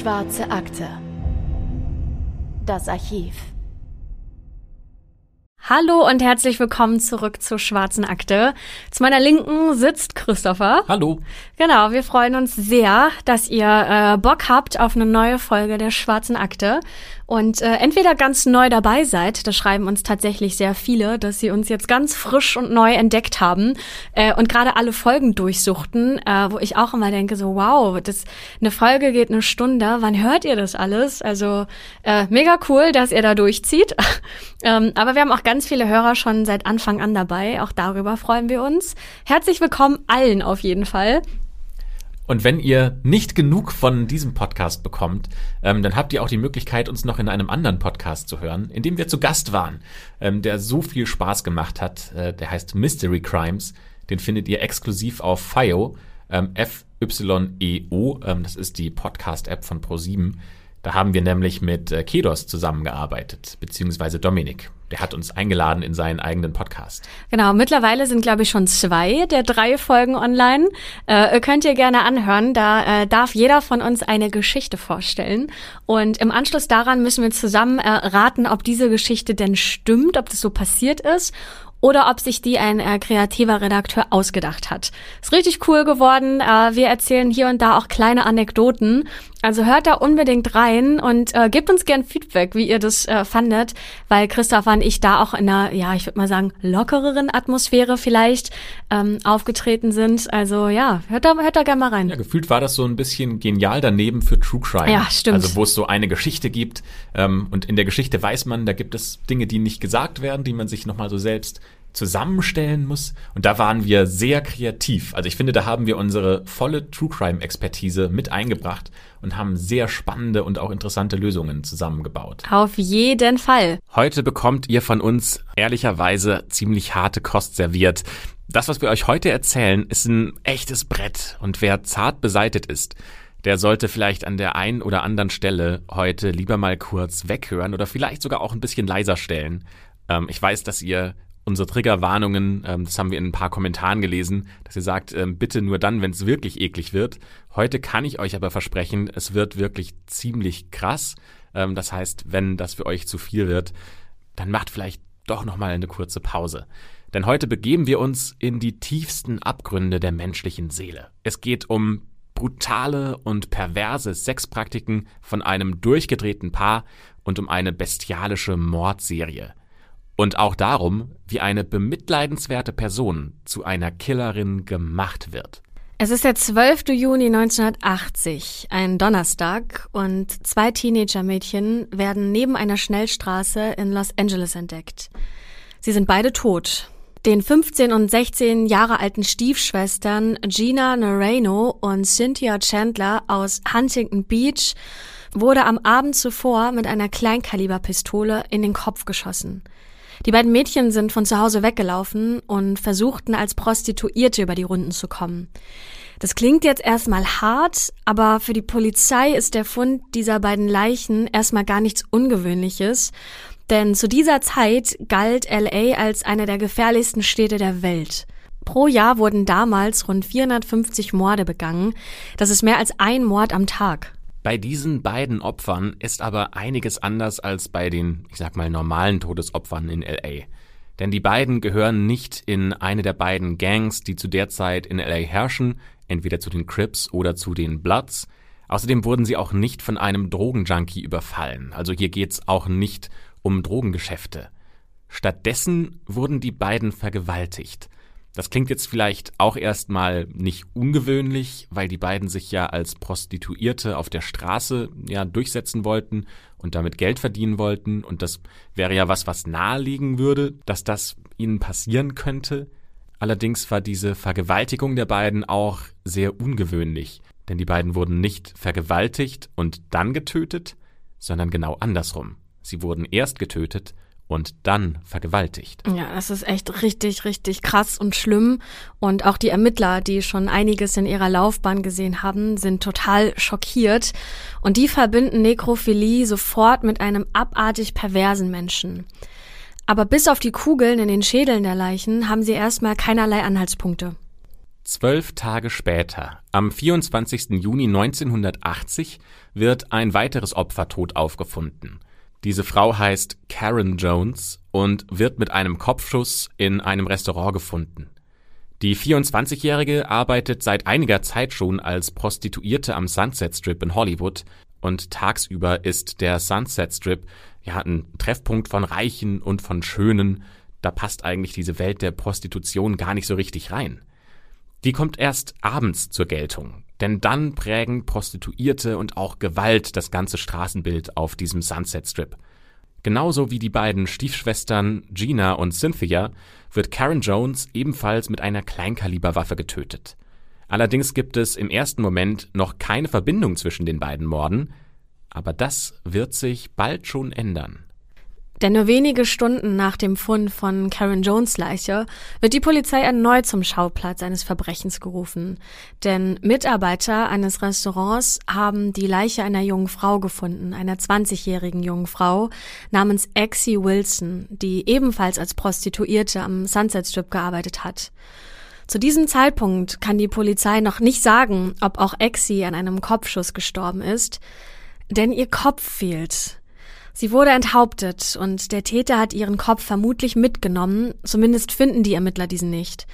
Schwarze Akte. Das Archiv. Hallo und herzlich willkommen zurück zur Schwarzen Akte. Zu meiner Linken sitzt Christopher. Hallo. Genau, wir freuen uns sehr, dass ihr äh, Bock habt auf eine neue Folge der Schwarzen Akte und äh, entweder ganz neu dabei seid, das schreiben uns tatsächlich sehr viele, dass sie uns jetzt ganz frisch und neu entdeckt haben äh, und gerade alle Folgen durchsuchten, äh, wo ich auch immer denke, so wow, das eine Folge geht eine Stunde, wann hört ihr das alles? Also äh, mega cool, dass ihr da durchzieht. ähm, aber wir haben auch ganz viele Hörer schon seit Anfang an dabei, auch darüber freuen wir uns. Herzlich willkommen allen auf jeden Fall. Und wenn ihr nicht genug von diesem Podcast bekommt, ähm, dann habt ihr auch die Möglichkeit, uns noch in einem anderen Podcast zu hören, in dem wir zu Gast waren, ähm, der so viel Spaß gemacht hat. Äh, der heißt Mystery Crimes. Den findet ihr exklusiv auf FIO, ähm, F-Y-E-O. Ähm, das ist die Podcast-App von Pro7. Da haben wir nämlich mit äh, Kedos zusammengearbeitet, beziehungsweise Dominik. Der hat uns eingeladen in seinen eigenen Podcast. Genau, mittlerweile sind, glaube ich, schon zwei der drei Folgen online. Äh, könnt ihr gerne anhören. Da äh, darf jeder von uns eine Geschichte vorstellen. Und im Anschluss daran müssen wir zusammen äh, raten, ob diese Geschichte denn stimmt, ob das so passiert ist oder ob sich die ein äh, kreativer Redakteur ausgedacht hat. Ist richtig cool geworden. Äh, wir erzählen hier und da auch kleine Anekdoten. Also hört da unbedingt rein und äh, gebt uns gern Feedback, wie ihr das äh, fandet, weil Christoph und ich da auch in einer, ja, ich würde mal sagen, lockereren Atmosphäre vielleicht ähm, aufgetreten sind. Also ja, hört da, hört da gerne mal rein. Ja, gefühlt war das so ein bisschen genial daneben für True Crime. Ja, stimmt. Also wo es so eine Geschichte gibt ähm, und in der Geschichte weiß man, da gibt es Dinge, die nicht gesagt werden, die man sich nochmal so selbst zusammenstellen muss. Und da waren wir sehr kreativ. Also ich finde, da haben wir unsere volle True Crime Expertise mit eingebracht und haben sehr spannende und auch interessante Lösungen zusammengebaut. Auf jeden Fall. Heute bekommt ihr von uns ehrlicherweise ziemlich harte Kost serviert. Das, was wir euch heute erzählen, ist ein echtes Brett. Und wer zart beseitet ist, der sollte vielleicht an der einen oder anderen Stelle heute lieber mal kurz weghören oder vielleicht sogar auch ein bisschen leiser stellen. Ähm, ich weiß, dass ihr unsere Triggerwarnungen, ähm, das haben wir in ein paar Kommentaren gelesen, dass ihr sagt, ähm, bitte nur dann, wenn es wirklich eklig wird. Heute kann ich euch aber versprechen, es wird wirklich ziemlich krass. Ähm, das heißt, wenn das für euch zu viel wird, dann macht vielleicht doch nochmal eine kurze Pause. Denn heute begeben wir uns in die tiefsten Abgründe der menschlichen Seele. Es geht um brutale und perverse Sexpraktiken von einem durchgedrehten Paar und um eine bestialische Mordserie. Und auch darum, wie eine bemitleidenswerte Person zu einer Killerin gemacht wird. Es ist der 12. Juni 1980, ein Donnerstag, und zwei Teenager-Mädchen werden neben einer Schnellstraße in Los Angeles entdeckt. Sie sind beide tot. Den 15 und 16 Jahre alten Stiefschwestern Gina Noreno und Cynthia Chandler aus Huntington Beach wurde am Abend zuvor mit einer Kleinkaliberpistole in den Kopf geschossen. Die beiden Mädchen sind von zu Hause weggelaufen und versuchten als Prostituierte über die Runden zu kommen. Das klingt jetzt erstmal hart, aber für die Polizei ist der Fund dieser beiden Leichen erstmal gar nichts Ungewöhnliches, denn zu dieser Zeit galt LA als einer der gefährlichsten Städte der Welt. Pro Jahr wurden damals rund 450 Morde begangen. Das ist mehr als ein Mord am Tag. Bei diesen beiden Opfern ist aber einiges anders als bei den, ich sag mal, normalen Todesopfern in LA. Denn die beiden gehören nicht in eine der beiden Gangs, die zu der Zeit in LA herrschen, entweder zu den Crips oder zu den Bloods. Außerdem wurden sie auch nicht von einem Drogenjunkie überfallen. Also hier geht's auch nicht um Drogengeschäfte. Stattdessen wurden die beiden vergewaltigt. Das klingt jetzt vielleicht auch erstmal nicht ungewöhnlich, weil die beiden sich ja als Prostituierte auf der Straße ja durchsetzen wollten und damit Geld verdienen wollten und das wäre ja was, was naheliegen würde, dass das ihnen passieren könnte. Allerdings war diese Vergewaltigung der beiden auch sehr ungewöhnlich, denn die beiden wurden nicht vergewaltigt und dann getötet, sondern genau andersrum. Sie wurden erst getötet und dann vergewaltigt. Ja, das ist echt richtig, richtig krass und schlimm. Und auch die Ermittler, die schon einiges in ihrer Laufbahn gesehen haben, sind total schockiert. Und die verbinden Nekrophilie sofort mit einem abartig perversen Menschen. Aber bis auf die Kugeln in den Schädeln der Leichen haben sie erstmal keinerlei Anhaltspunkte. Zwölf Tage später, am 24. Juni 1980, wird ein weiteres Opfer tot aufgefunden. Diese Frau heißt Karen Jones und wird mit einem Kopfschuss in einem Restaurant gefunden. Die 24-Jährige arbeitet seit einiger Zeit schon als Prostituierte am Sunset Strip in Hollywood und tagsüber ist der Sunset Strip ja ein Treffpunkt von Reichen und von Schönen. Da passt eigentlich diese Welt der Prostitution gar nicht so richtig rein. Die kommt erst abends zur Geltung, denn dann prägen Prostituierte und auch Gewalt das ganze Straßenbild auf diesem Sunset Strip. Genauso wie die beiden Stiefschwestern Gina und Cynthia wird Karen Jones ebenfalls mit einer Kleinkaliberwaffe getötet. Allerdings gibt es im ersten Moment noch keine Verbindung zwischen den beiden Morden, aber das wird sich bald schon ändern. Denn nur wenige Stunden nach dem Fund von Karen Jones Leiche wird die Polizei erneut zum Schauplatz eines Verbrechens gerufen. Denn Mitarbeiter eines Restaurants haben die Leiche einer jungen Frau gefunden, einer 20-jährigen jungen Frau namens Exie Wilson, die ebenfalls als Prostituierte am Sunset Strip gearbeitet hat. Zu diesem Zeitpunkt kann die Polizei noch nicht sagen, ob auch Exie an einem Kopfschuss gestorben ist, denn ihr Kopf fehlt. Sie wurde enthauptet und der Täter hat ihren Kopf vermutlich mitgenommen, zumindest finden die Ermittler diesen nicht.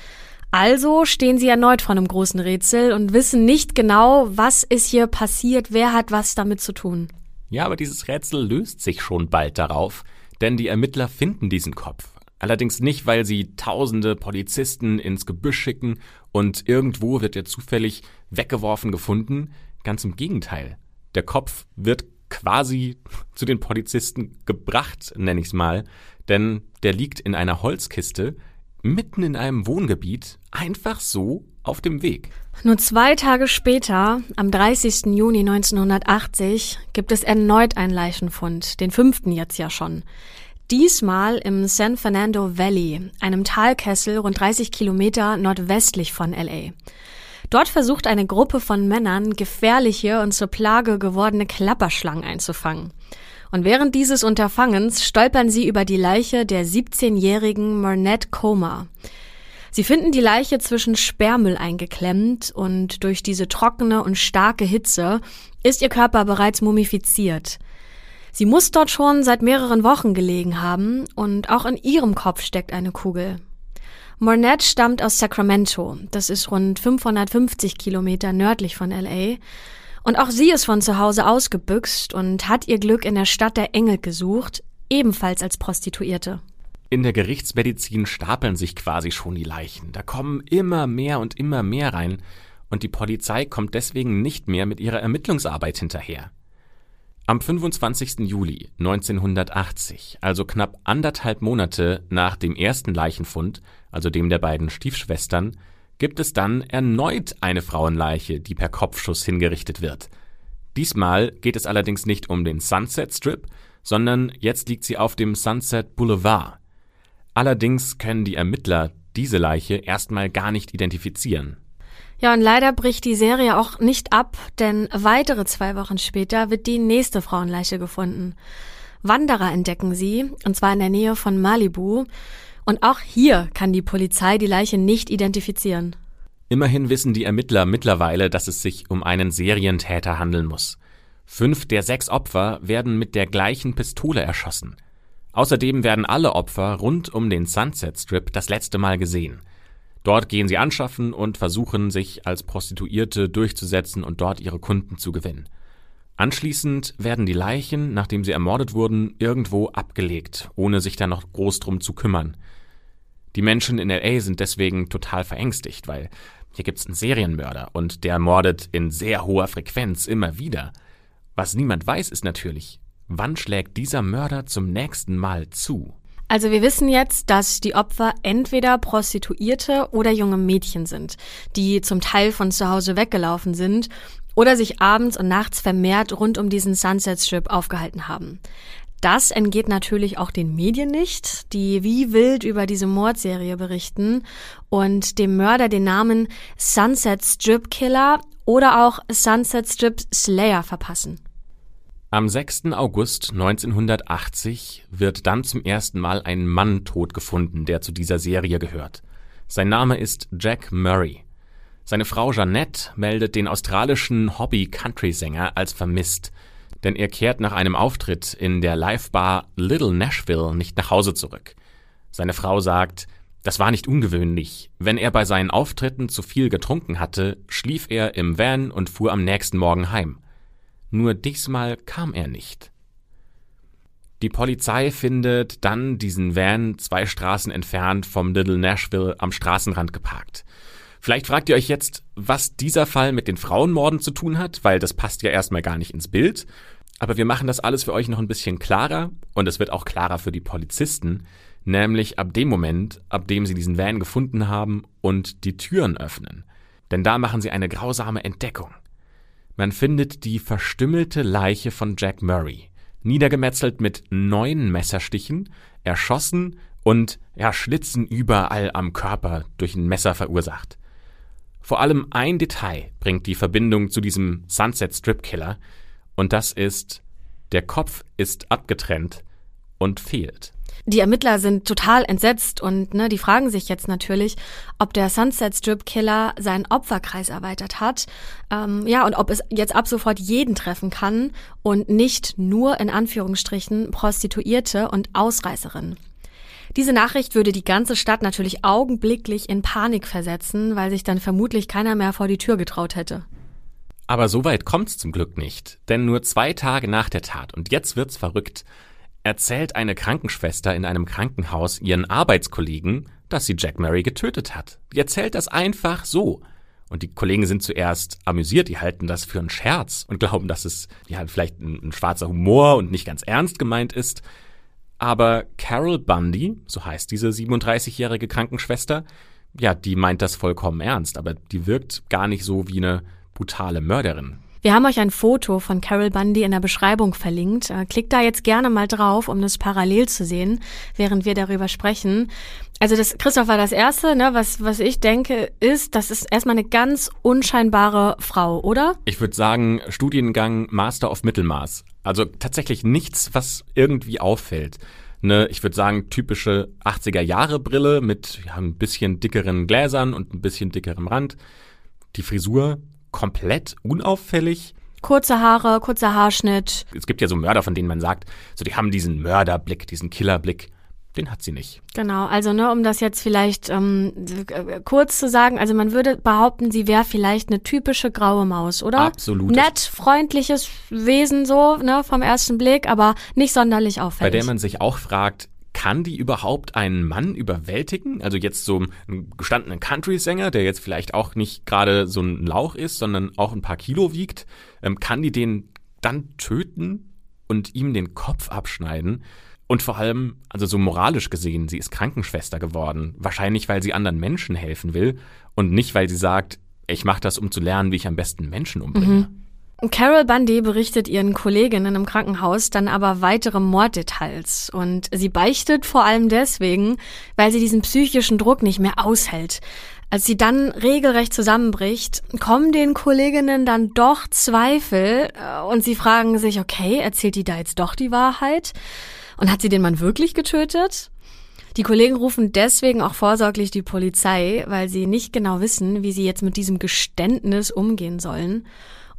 Also stehen sie erneut vor einem großen Rätsel und wissen nicht genau, was ist hier passiert, wer hat was damit zu tun. Ja, aber dieses Rätsel löst sich schon bald darauf, denn die Ermittler finden diesen Kopf. Allerdings nicht, weil sie tausende Polizisten ins Gebüsch schicken und irgendwo wird er zufällig weggeworfen gefunden. Ganz im Gegenteil. Der Kopf wird quasi zu den Polizisten gebracht, nenne ich es mal, denn der liegt in einer Holzkiste mitten in einem Wohngebiet, einfach so auf dem Weg. Nur zwei Tage später, am 30. Juni 1980, gibt es erneut einen Leichenfund, den fünften jetzt ja schon. Diesmal im San Fernando Valley, einem Talkessel rund 30 Kilometer nordwestlich von LA. Dort versucht eine Gruppe von Männern, gefährliche und zur Plage gewordene Klapperschlangen einzufangen. Und während dieses Unterfangens stolpern sie über die Leiche der 17-jährigen Mernette Comer. Sie finden die Leiche zwischen Sperrmüll eingeklemmt und durch diese trockene und starke Hitze ist ihr Körper bereits mumifiziert. Sie muss dort schon seit mehreren Wochen gelegen haben und auch in ihrem Kopf steckt eine Kugel. Mornette stammt aus Sacramento. Das ist rund 550 Kilometer nördlich von LA. Und auch sie ist von zu Hause ausgebüxt und hat ihr Glück in der Stadt der Engel gesucht, ebenfalls als Prostituierte. In der Gerichtsmedizin stapeln sich quasi schon die Leichen. Da kommen immer mehr und immer mehr rein. Und die Polizei kommt deswegen nicht mehr mit ihrer Ermittlungsarbeit hinterher. Am 25. Juli 1980, also knapp anderthalb Monate nach dem ersten Leichenfund, also dem der beiden Stiefschwestern, gibt es dann erneut eine Frauenleiche, die per Kopfschuss hingerichtet wird. Diesmal geht es allerdings nicht um den Sunset Strip, sondern jetzt liegt sie auf dem Sunset Boulevard. Allerdings können die Ermittler diese Leiche erstmal gar nicht identifizieren. Ja, und leider bricht die Serie auch nicht ab, denn weitere zwei Wochen später wird die nächste Frauenleiche gefunden. Wanderer entdecken sie, und zwar in der Nähe von Malibu. Und auch hier kann die Polizei die Leiche nicht identifizieren. Immerhin wissen die Ermittler mittlerweile, dass es sich um einen Serientäter handeln muss. Fünf der sechs Opfer werden mit der gleichen Pistole erschossen. Außerdem werden alle Opfer rund um den Sunset Strip das letzte Mal gesehen. Dort gehen sie anschaffen und versuchen, sich als Prostituierte durchzusetzen und dort ihre Kunden zu gewinnen. Anschließend werden die Leichen, nachdem sie ermordet wurden, irgendwo abgelegt, ohne sich da noch groß drum zu kümmern. Die Menschen in LA sind deswegen total verängstigt, weil hier gibt's einen Serienmörder und der mordet in sehr hoher Frequenz immer wieder. Was niemand weiß, ist natürlich, wann schlägt dieser Mörder zum nächsten Mal zu? Also wir wissen jetzt, dass die Opfer entweder Prostituierte oder junge Mädchen sind, die zum Teil von zu Hause weggelaufen sind oder sich abends und nachts vermehrt rund um diesen Sunset Strip aufgehalten haben. Das entgeht natürlich auch den Medien nicht, die wie wild über diese Mordserie berichten und dem Mörder den Namen Sunset Strip Killer oder auch Sunset Strip Slayer verpassen. Am 6. August 1980 wird dann zum ersten Mal ein Mann tot gefunden, der zu dieser Serie gehört. Sein Name ist Jack Murray. Seine Frau Jeannette meldet den australischen Hobby-Country-Sänger als vermisst, denn er kehrt nach einem Auftritt in der Live-Bar Little Nashville nicht nach Hause zurück. Seine Frau sagt, das war nicht ungewöhnlich. Wenn er bei seinen Auftritten zu viel getrunken hatte, schlief er im Van und fuhr am nächsten Morgen heim. Nur diesmal kam er nicht. Die Polizei findet dann diesen Van zwei Straßen entfernt vom Little Nashville am Straßenrand geparkt. Vielleicht fragt ihr euch jetzt, was dieser Fall mit den Frauenmorden zu tun hat, weil das passt ja erstmal gar nicht ins Bild. Aber wir machen das alles für euch noch ein bisschen klarer und es wird auch klarer für die Polizisten, nämlich ab dem Moment, ab dem sie diesen Van gefunden haben und die Türen öffnen. Denn da machen sie eine grausame Entdeckung. Man findet die verstümmelte Leiche von Jack Murray, niedergemetzelt mit neun Messerstichen, erschossen und ja, Schlitzen überall am Körper durch ein Messer verursacht. Vor allem ein Detail bringt die Verbindung zu diesem Sunset Strip Killer, und das ist, der Kopf ist abgetrennt und fehlt. Die Ermittler sind total entsetzt und ne, die fragen sich jetzt natürlich, ob der Sunset Strip Killer seinen Opferkreis erweitert hat. Ähm, ja, und ob es jetzt ab sofort jeden treffen kann und nicht nur in Anführungsstrichen Prostituierte und Ausreißerinnen. Diese Nachricht würde die ganze Stadt natürlich augenblicklich in Panik versetzen, weil sich dann vermutlich keiner mehr vor die Tür getraut hätte. Aber so weit kommt's zum Glück nicht, denn nur zwei Tage nach der Tat, und jetzt wird's verrückt, erzählt eine Krankenschwester in einem Krankenhaus ihren Arbeitskollegen, dass sie Jack Murray getötet hat. Die erzählt das einfach so. Und die Kollegen sind zuerst amüsiert, die halten das für einen Scherz und glauben, dass es ja vielleicht ein, ein schwarzer Humor und nicht ganz ernst gemeint ist. Aber Carol Bundy, so heißt diese 37-jährige Krankenschwester, ja, die meint das vollkommen ernst, aber die wirkt gar nicht so wie eine brutale Mörderin. Wir haben euch ein Foto von Carol Bundy in der Beschreibung verlinkt. Äh, klickt da jetzt gerne mal drauf, um das parallel zu sehen, während wir darüber sprechen. Also das, Christoph, war das Erste, ne, was, was ich denke, ist, das ist erstmal eine ganz unscheinbare Frau, oder? Ich würde sagen, Studiengang Master of Mittelmaß. Also tatsächlich nichts, was irgendwie auffällt. Ne, ich würde sagen, typische 80er-Jahre-Brille mit ja, ein bisschen dickeren Gläsern und ein bisschen dickerem Rand. Die Frisur komplett unauffällig. Kurze Haare, kurzer Haarschnitt. Es gibt ja so Mörder, von denen man sagt, so die haben diesen Mörderblick, diesen Killerblick. Den hat sie nicht. Genau, also ne, um das jetzt vielleicht ähm, kurz zu sagen, also man würde behaupten, sie wäre vielleicht eine typische graue Maus, oder? Absolut. Nett, freundliches Wesen so, ne, vom ersten Blick, aber nicht sonderlich auffällig. Bei der man sich auch fragt, kann die überhaupt einen Mann überwältigen? Also jetzt so einen gestandenen Country-Sänger, der jetzt vielleicht auch nicht gerade so ein Lauch ist, sondern auch ein paar Kilo wiegt, ähm, kann die den dann töten und ihm den Kopf abschneiden? Und vor allem, also so moralisch gesehen, sie ist Krankenschwester geworden. Wahrscheinlich, weil sie anderen Menschen helfen will und nicht, weil sie sagt, ich mache das, um zu lernen, wie ich am besten Menschen umbringe. Mhm. Carol Bundy berichtet ihren Kolleginnen im Krankenhaus dann aber weitere Morddetails und sie beichtet vor allem deswegen, weil sie diesen psychischen Druck nicht mehr aushält. Als sie dann regelrecht zusammenbricht, kommen den Kolleginnen dann doch Zweifel äh, und sie fragen sich, okay, erzählt die da jetzt doch die Wahrheit? Und hat sie den Mann wirklich getötet? Die Kollegen rufen deswegen auch vorsorglich die Polizei, weil sie nicht genau wissen, wie sie jetzt mit diesem Geständnis umgehen sollen.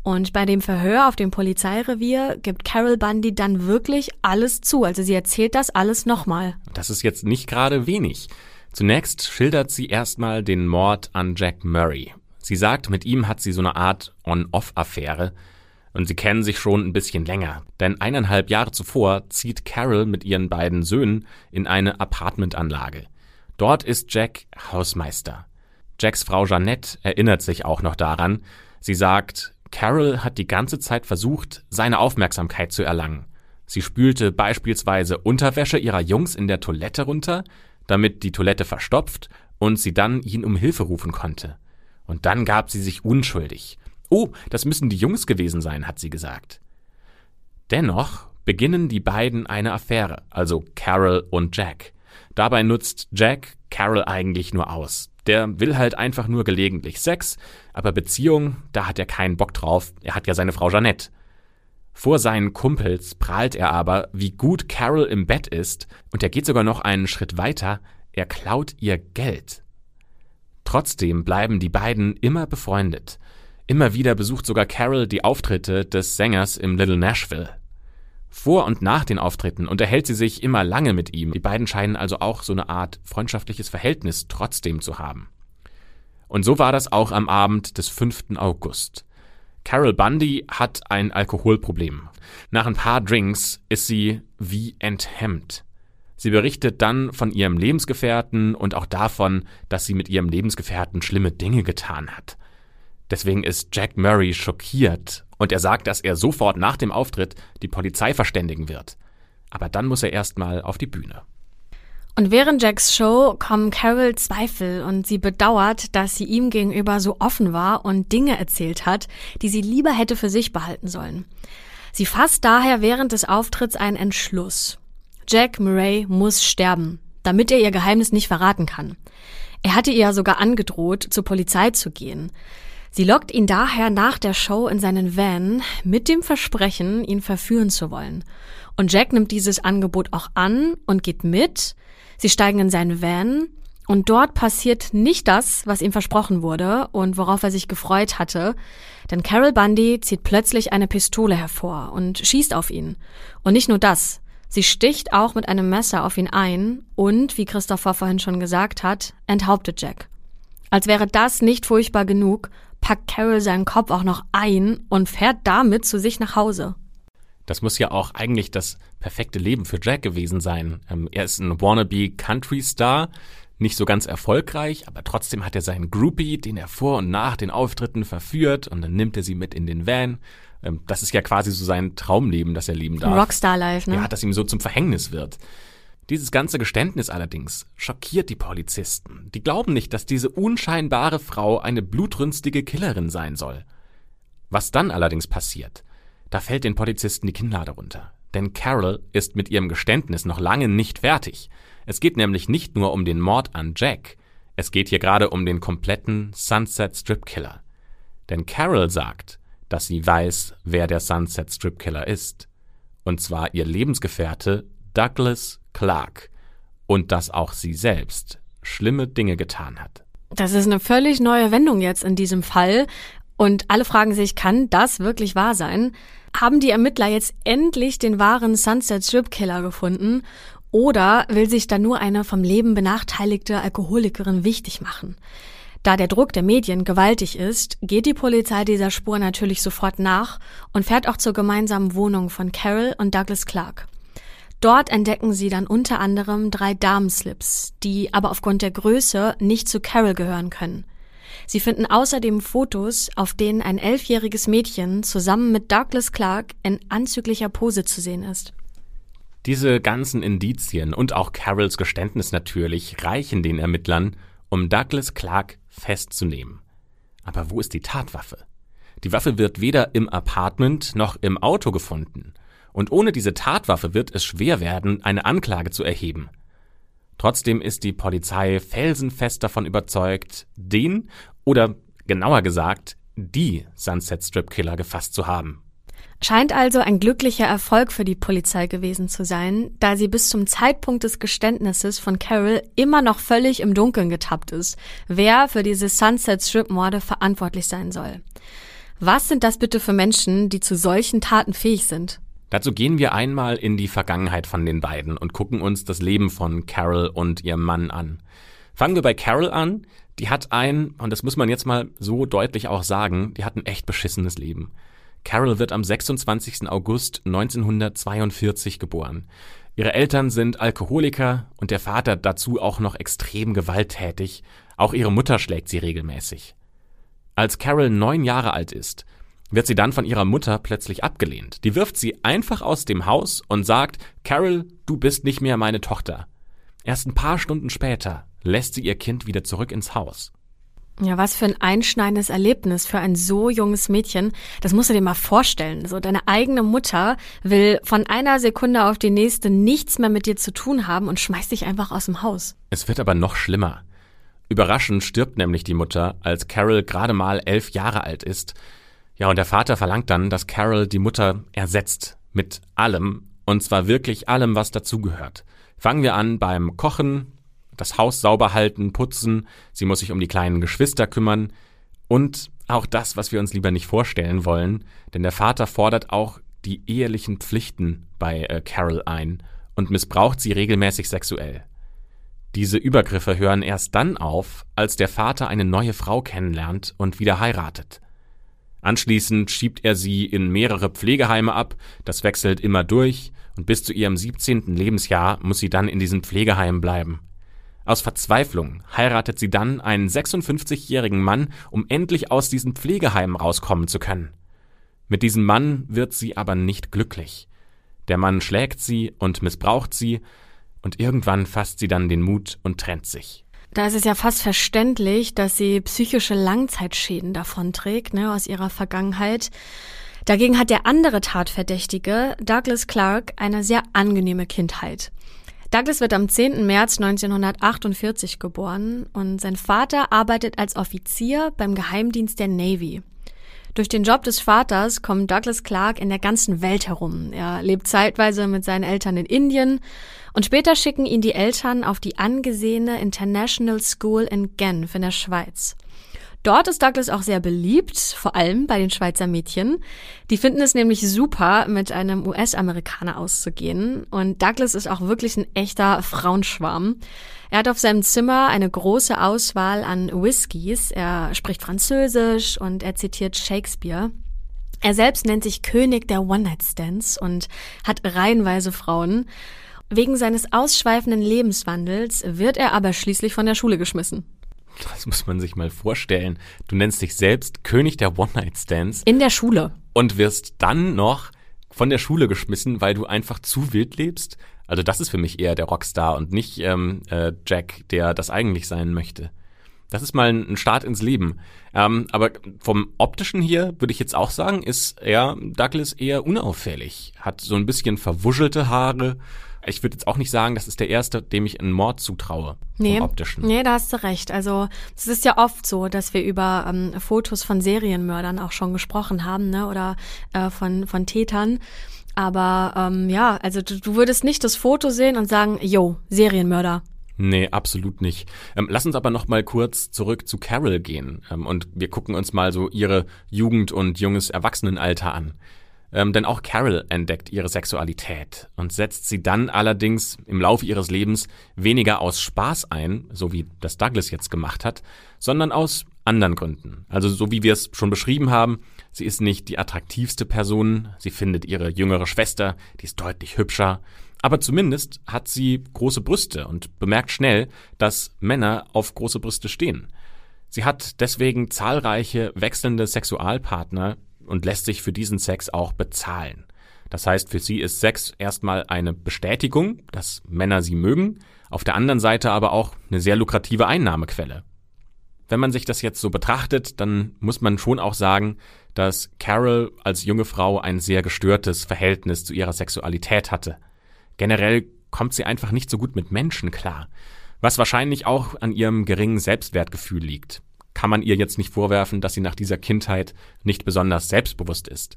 Und bei dem Verhör auf dem Polizeirevier gibt Carol Bundy dann wirklich alles zu. Also sie erzählt das alles nochmal. Das ist jetzt nicht gerade wenig. Zunächst schildert sie erstmal den Mord an Jack Murray. Sie sagt, mit ihm hat sie so eine Art On-Off-Affäre. Und sie kennen sich schon ein bisschen länger. Denn eineinhalb Jahre zuvor zieht Carol mit ihren beiden Söhnen in eine Apartmentanlage. Dort ist Jack Hausmeister. Jacks Frau Jeannette erinnert sich auch noch daran. Sie sagt, Carol hat die ganze Zeit versucht, seine Aufmerksamkeit zu erlangen. Sie spülte beispielsweise Unterwäsche ihrer Jungs in der Toilette runter, damit die Toilette verstopft und sie dann ihn um Hilfe rufen konnte. Und dann gab sie sich unschuldig. Oh, das müssen die Jungs gewesen sein, hat sie gesagt. Dennoch beginnen die beiden eine Affäre, also Carol und Jack. Dabei nutzt Jack Carol eigentlich nur aus. Der will halt einfach nur gelegentlich Sex, aber Beziehung, da hat er keinen Bock drauf. Er hat ja seine Frau Jeanette. Vor seinen Kumpels prahlt er aber, wie gut Carol im Bett ist, und er geht sogar noch einen Schritt weiter, er klaut ihr Geld. Trotzdem bleiben die beiden immer befreundet. Immer wieder besucht sogar Carol die Auftritte des Sängers im Little Nashville. Vor und nach den Auftritten unterhält sie sich immer lange mit ihm. Die beiden scheinen also auch so eine Art freundschaftliches Verhältnis trotzdem zu haben. Und so war das auch am Abend des 5. August. Carol Bundy hat ein Alkoholproblem. Nach ein paar Drinks ist sie wie enthemmt. Sie berichtet dann von ihrem Lebensgefährten und auch davon, dass sie mit ihrem Lebensgefährten schlimme Dinge getan hat. Deswegen ist Jack Murray schockiert und er sagt, dass er sofort nach dem Auftritt die Polizei verständigen wird. Aber dann muss er erstmal auf die Bühne. Und während Jacks Show kommen Carol Zweifel und sie bedauert, dass sie ihm gegenüber so offen war und Dinge erzählt hat, die sie lieber hätte für sich behalten sollen. Sie fasst daher während des Auftritts einen Entschluss. Jack Murray muss sterben, damit er ihr Geheimnis nicht verraten kann. Er hatte ihr sogar angedroht, zur Polizei zu gehen. Sie lockt ihn daher nach der Show in seinen Van mit dem Versprechen, ihn verführen zu wollen. Und Jack nimmt dieses Angebot auch an und geht mit. Sie steigen in seinen Van und dort passiert nicht das, was ihm versprochen wurde und worauf er sich gefreut hatte, denn Carol Bundy zieht plötzlich eine Pistole hervor und schießt auf ihn. Und nicht nur das, sie sticht auch mit einem Messer auf ihn ein und, wie Christopher vorhin schon gesagt hat, enthauptet Jack. Als wäre das nicht furchtbar genug, packt Carol seinen Kopf auch noch ein und fährt damit zu sich nach Hause. Das muss ja auch eigentlich das perfekte Leben für Jack gewesen sein. Ähm, er ist ein wannabe Country Star, nicht so ganz erfolgreich, aber trotzdem hat er seinen Groupie, den er vor und nach den Auftritten verführt und dann nimmt er sie mit in den Van. Ähm, das ist ja quasi so sein Traumleben, das er leben darf. Rockstar-Life, ne? Ja, dass ihm so zum Verhängnis wird. Dieses ganze Geständnis allerdings schockiert die Polizisten. Die glauben nicht, dass diese unscheinbare Frau eine blutrünstige Killerin sein soll. Was dann allerdings passiert, da fällt den Polizisten die Kinnlade runter. Denn Carol ist mit ihrem Geständnis noch lange nicht fertig. Es geht nämlich nicht nur um den Mord an Jack, es geht hier gerade um den kompletten Sunset Strip Killer. Denn Carol sagt, dass sie weiß, wer der Sunset Strip Killer ist. Und zwar ihr Lebensgefährte Douglas Clark und dass auch sie selbst schlimme Dinge getan hat. Das ist eine völlig neue Wendung jetzt in diesem Fall. Und alle fragen sich, kann das wirklich wahr sein? Haben die Ermittler jetzt endlich den wahren Sunset Strip Killer gefunden? Oder will sich da nur eine vom Leben benachteiligte Alkoholikerin wichtig machen? Da der Druck der Medien gewaltig ist, geht die Polizei dieser Spur natürlich sofort nach und fährt auch zur gemeinsamen Wohnung von Carol und Douglas Clark. Dort entdecken sie dann unter anderem drei Damenslips, die aber aufgrund der Größe nicht zu Carol gehören können. Sie finden außerdem Fotos, auf denen ein elfjähriges Mädchen zusammen mit Douglas Clark in anzüglicher Pose zu sehen ist. Diese ganzen Indizien und auch Carols Geständnis natürlich reichen den Ermittlern, um Douglas Clark festzunehmen. Aber wo ist die Tatwaffe? Die Waffe wird weder im Apartment noch im Auto gefunden und ohne diese Tatwaffe wird es schwer werden, eine Anklage zu erheben. Trotzdem ist die Polizei felsenfest davon überzeugt, den oder genauer gesagt, die Sunset Strip Killer gefasst zu haben. Scheint also ein glücklicher Erfolg für die Polizei gewesen zu sein, da sie bis zum Zeitpunkt des Geständnisses von Carol immer noch völlig im Dunkeln getappt ist, wer für diese Sunset Strip Morde verantwortlich sein soll. Was sind das bitte für Menschen, die zu solchen Taten fähig sind? Dazu gehen wir einmal in die Vergangenheit von den beiden und gucken uns das Leben von Carol und ihrem Mann an. Fangen wir bei Carol an. Die hat ein, und das muss man jetzt mal so deutlich auch sagen, die hat ein echt beschissenes Leben. Carol wird am 26. August 1942 geboren. Ihre Eltern sind Alkoholiker und der Vater dazu auch noch extrem gewalttätig. Auch ihre Mutter schlägt sie regelmäßig. Als Carol neun Jahre alt ist, wird sie dann von ihrer Mutter plötzlich abgelehnt. Die wirft sie einfach aus dem Haus und sagt, Carol, du bist nicht mehr meine Tochter. Erst ein paar Stunden später lässt sie ihr Kind wieder zurück ins Haus. Ja, was für ein einschneidendes Erlebnis für ein so junges Mädchen. Das musst du dir mal vorstellen. So, deine eigene Mutter will von einer Sekunde auf die nächste nichts mehr mit dir zu tun haben und schmeißt dich einfach aus dem Haus. Es wird aber noch schlimmer. Überraschend stirbt nämlich die Mutter, als Carol gerade mal elf Jahre alt ist ja, und der Vater verlangt dann, dass Carol die Mutter ersetzt mit allem, und zwar wirklich allem, was dazugehört. Fangen wir an beim Kochen, das Haus sauber halten, putzen, sie muss sich um die kleinen Geschwister kümmern und auch das, was wir uns lieber nicht vorstellen wollen, denn der Vater fordert auch die ehelichen Pflichten bei äh, Carol ein und missbraucht sie regelmäßig sexuell. Diese Übergriffe hören erst dann auf, als der Vater eine neue Frau kennenlernt und wieder heiratet. Anschließend schiebt er sie in mehrere Pflegeheime ab, das wechselt immer durch, und bis zu ihrem 17. Lebensjahr muss sie dann in diesem Pflegeheim bleiben. Aus Verzweiflung heiratet sie dann einen 56-jährigen Mann, um endlich aus diesem Pflegeheim rauskommen zu können. Mit diesem Mann wird sie aber nicht glücklich. Der Mann schlägt sie und missbraucht sie, und irgendwann fasst sie dann den Mut und trennt sich. Da ist es ja fast verständlich, dass sie psychische Langzeitschäden davonträgt, ne, aus ihrer Vergangenheit. Dagegen hat der andere Tatverdächtige, Douglas Clark, eine sehr angenehme Kindheit. Douglas wird am 10. März 1948 geboren und sein Vater arbeitet als Offizier beim Geheimdienst der Navy. Durch den Job des Vaters kommt Douglas Clark in der ganzen Welt herum. Er lebt zeitweise mit seinen Eltern in Indien und später schicken ihn die Eltern auf die angesehene International School in Genf in der Schweiz. Dort ist Douglas auch sehr beliebt, vor allem bei den Schweizer Mädchen. Die finden es nämlich super, mit einem US-Amerikaner auszugehen. Und Douglas ist auch wirklich ein echter Frauenschwarm. Er hat auf seinem Zimmer eine große Auswahl an Whiskys. Er spricht Französisch und er zitiert Shakespeare. Er selbst nennt sich König der One-Night-Stands und hat reihenweise Frauen. Wegen seines ausschweifenden Lebenswandels wird er aber schließlich von der Schule geschmissen. Das muss man sich mal vorstellen. Du nennst dich selbst König der One-Night-Stands. In der Schule. Und wirst dann noch von der Schule geschmissen, weil du einfach zu wild lebst. Also das ist für mich eher der Rockstar und nicht ähm, äh, Jack, der das eigentlich sein möchte. Das ist mal ein Start ins Leben. Ähm, aber vom optischen hier würde ich jetzt auch sagen, ist er Douglas eher unauffällig. Hat so ein bisschen verwuschelte Haare, ich würde jetzt auch nicht sagen, das ist der erste, dem ich einen Mord zutraue. Nee, optischen. nee, da hast du recht. Also es ist ja oft so, dass wir über ähm, Fotos von Serienmördern auch schon gesprochen haben, ne? Oder äh, von, von Tätern. Aber ähm, ja, also du, du würdest nicht das Foto sehen und sagen, yo, Serienmörder. Nee, absolut nicht. Ähm, lass uns aber noch mal kurz zurück zu Carol gehen ähm, und wir gucken uns mal so ihre Jugend und junges Erwachsenenalter an. Ähm, denn auch Carol entdeckt ihre Sexualität und setzt sie dann allerdings im Laufe ihres Lebens weniger aus Spaß ein, so wie das Douglas jetzt gemacht hat, sondern aus anderen Gründen. Also so wie wir es schon beschrieben haben, sie ist nicht die attraktivste Person, sie findet ihre jüngere Schwester, die ist deutlich hübscher, aber zumindest hat sie große Brüste und bemerkt schnell, dass Männer auf große Brüste stehen. Sie hat deswegen zahlreiche wechselnde Sexualpartner, und lässt sich für diesen Sex auch bezahlen. Das heißt, für sie ist Sex erstmal eine Bestätigung, dass Männer sie mögen, auf der anderen Seite aber auch eine sehr lukrative Einnahmequelle. Wenn man sich das jetzt so betrachtet, dann muss man schon auch sagen, dass Carol als junge Frau ein sehr gestörtes Verhältnis zu ihrer Sexualität hatte. Generell kommt sie einfach nicht so gut mit Menschen klar, was wahrscheinlich auch an ihrem geringen Selbstwertgefühl liegt kann man ihr jetzt nicht vorwerfen, dass sie nach dieser Kindheit nicht besonders selbstbewusst ist.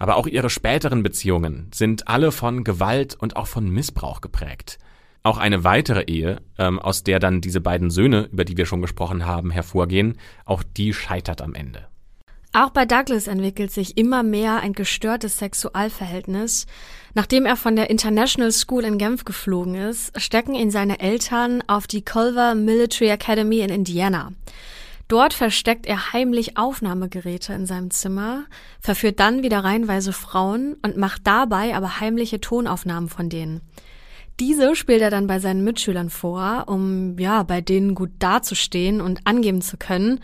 Aber auch ihre späteren Beziehungen sind alle von Gewalt und auch von Missbrauch geprägt. Auch eine weitere Ehe, ähm, aus der dann diese beiden Söhne, über die wir schon gesprochen haben, hervorgehen, auch die scheitert am Ende. Auch bei Douglas entwickelt sich immer mehr ein gestörtes Sexualverhältnis. Nachdem er von der International School in Genf geflogen ist, stecken ihn seine Eltern auf die Culver Military Academy in Indiana. Dort versteckt er heimlich Aufnahmegeräte in seinem Zimmer, verführt dann wieder reihenweise Frauen und macht dabei aber heimliche Tonaufnahmen von denen. Diese spielt er dann bei seinen Mitschülern vor, um ja bei denen gut dazustehen und angeben zu können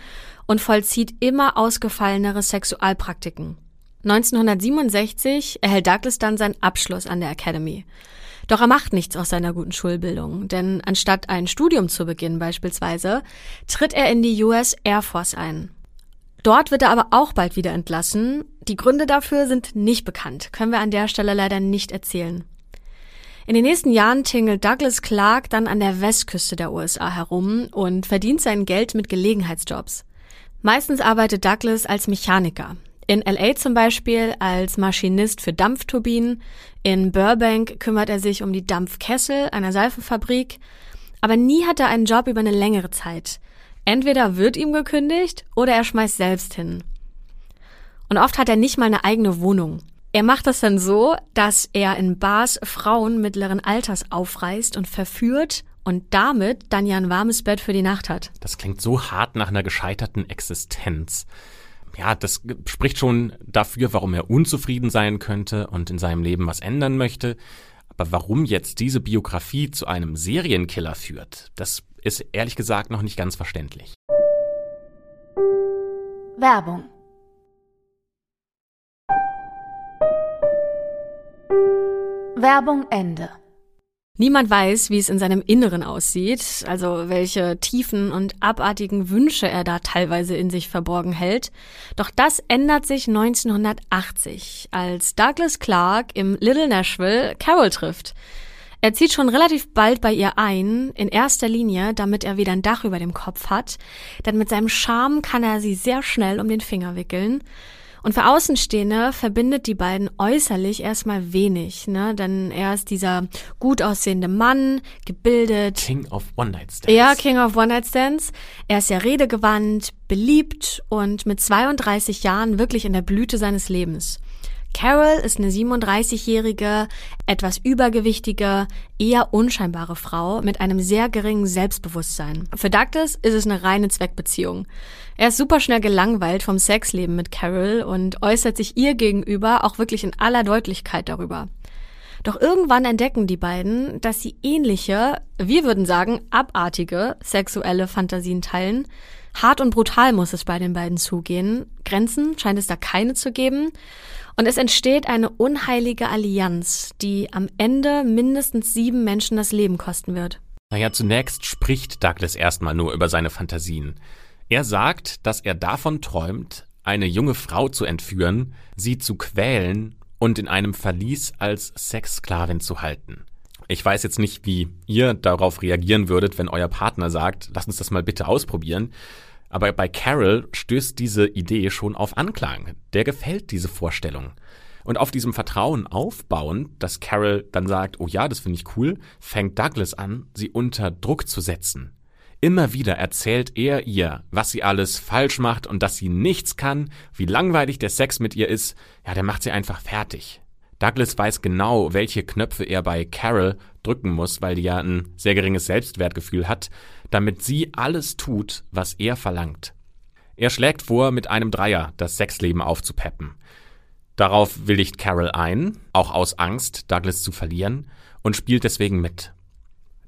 und vollzieht immer ausgefallenere Sexualpraktiken. 1967 erhält Douglas dann seinen Abschluss an der Academy. Doch er macht nichts aus seiner guten Schulbildung, denn anstatt ein Studium zu beginnen beispielsweise, tritt er in die US Air Force ein. Dort wird er aber auch bald wieder entlassen. Die Gründe dafür sind nicht bekannt, können wir an der Stelle leider nicht erzählen. In den nächsten Jahren tingelt Douglas Clark dann an der Westküste der USA herum und verdient sein Geld mit Gelegenheitsjobs. Meistens arbeitet Douglas als Mechaniker. In LA zum Beispiel als Maschinist für Dampfturbinen. In Burbank kümmert er sich um die Dampfkessel einer Seifenfabrik. Aber nie hat er einen Job über eine längere Zeit. Entweder wird ihm gekündigt oder er schmeißt selbst hin. Und oft hat er nicht mal eine eigene Wohnung. Er macht das dann so, dass er in Bars Frauen mittleren Alters aufreißt und verführt und damit dann ja ein warmes Bett für die Nacht hat. Das klingt so hart nach einer gescheiterten Existenz. Ja, das spricht schon dafür, warum er unzufrieden sein könnte und in seinem Leben was ändern möchte. Aber warum jetzt diese Biografie zu einem Serienkiller führt, das ist ehrlich gesagt noch nicht ganz verständlich. Werbung Werbung Ende. Niemand weiß, wie es in seinem Inneren aussieht, also welche tiefen und abartigen Wünsche er da teilweise in sich verborgen hält. Doch das ändert sich 1980, als Douglas Clark im Little Nashville Carol trifft. Er zieht schon relativ bald bei ihr ein, in erster Linie, damit er wieder ein Dach über dem Kopf hat, denn mit seinem Charme kann er sie sehr schnell um den Finger wickeln. Und für Außenstehende verbindet die beiden äußerlich erstmal wenig, ne? Denn er ist dieser gut aussehende Mann, gebildet. King of One-Night-Stands. Ja, King of One-Night-Stands. Er ist ja redegewandt, beliebt und mit 32 Jahren wirklich in der Blüte seines Lebens. Carol ist eine 37-jährige, etwas übergewichtige, eher unscheinbare Frau mit einem sehr geringen Selbstbewusstsein. Für Douglas ist es eine reine Zweckbeziehung. Er ist super schnell gelangweilt vom Sexleben mit Carol und äußert sich ihr gegenüber auch wirklich in aller Deutlichkeit darüber. Doch irgendwann entdecken die beiden, dass sie ähnliche, wir würden sagen, abartige sexuelle Fantasien teilen. Hart und brutal muss es bei den beiden zugehen. Grenzen scheint es da keine zu geben. Und es entsteht eine unheilige Allianz, die am Ende mindestens sieben Menschen das Leben kosten wird. Naja, zunächst spricht Douglas erstmal nur über seine Fantasien. Er sagt, dass er davon träumt, eine junge Frau zu entführen, sie zu quälen und in einem Verlies als Sexsklavin zu halten. Ich weiß jetzt nicht, wie ihr darauf reagieren würdet, wenn euer Partner sagt, lass uns das mal bitte ausprobieren. Aber bei Carol stößt diese Idee schon auf Anklang. Der gefällt diese Vorstellung. Und auf diesem Vertrauen aufbauend, dass Carol dann sagt, oh ja, das finde ich cool, fängt Douglas an, sie unter Druck zu setzen. Immer wieder erzählt er ihr, was sie alles falsch macht und dass sie nichts kann, wie langweilig der Sex mit ihr ist. Ja, der macht sie einfach fertig. Douglas weiß genau, welche Knöpfe er bei Carol drücken muss, weil die ja ein sehr geringes Selbstwertgefühl hat, damit sie alles tut, was er verlangt. Er schlägt vor, mit einem Dreier das Sexleben aufzupeppen. Darauf willigt Carol ein, auch aus Angst, Douglas zu verlieren, und spielt deswegen mit.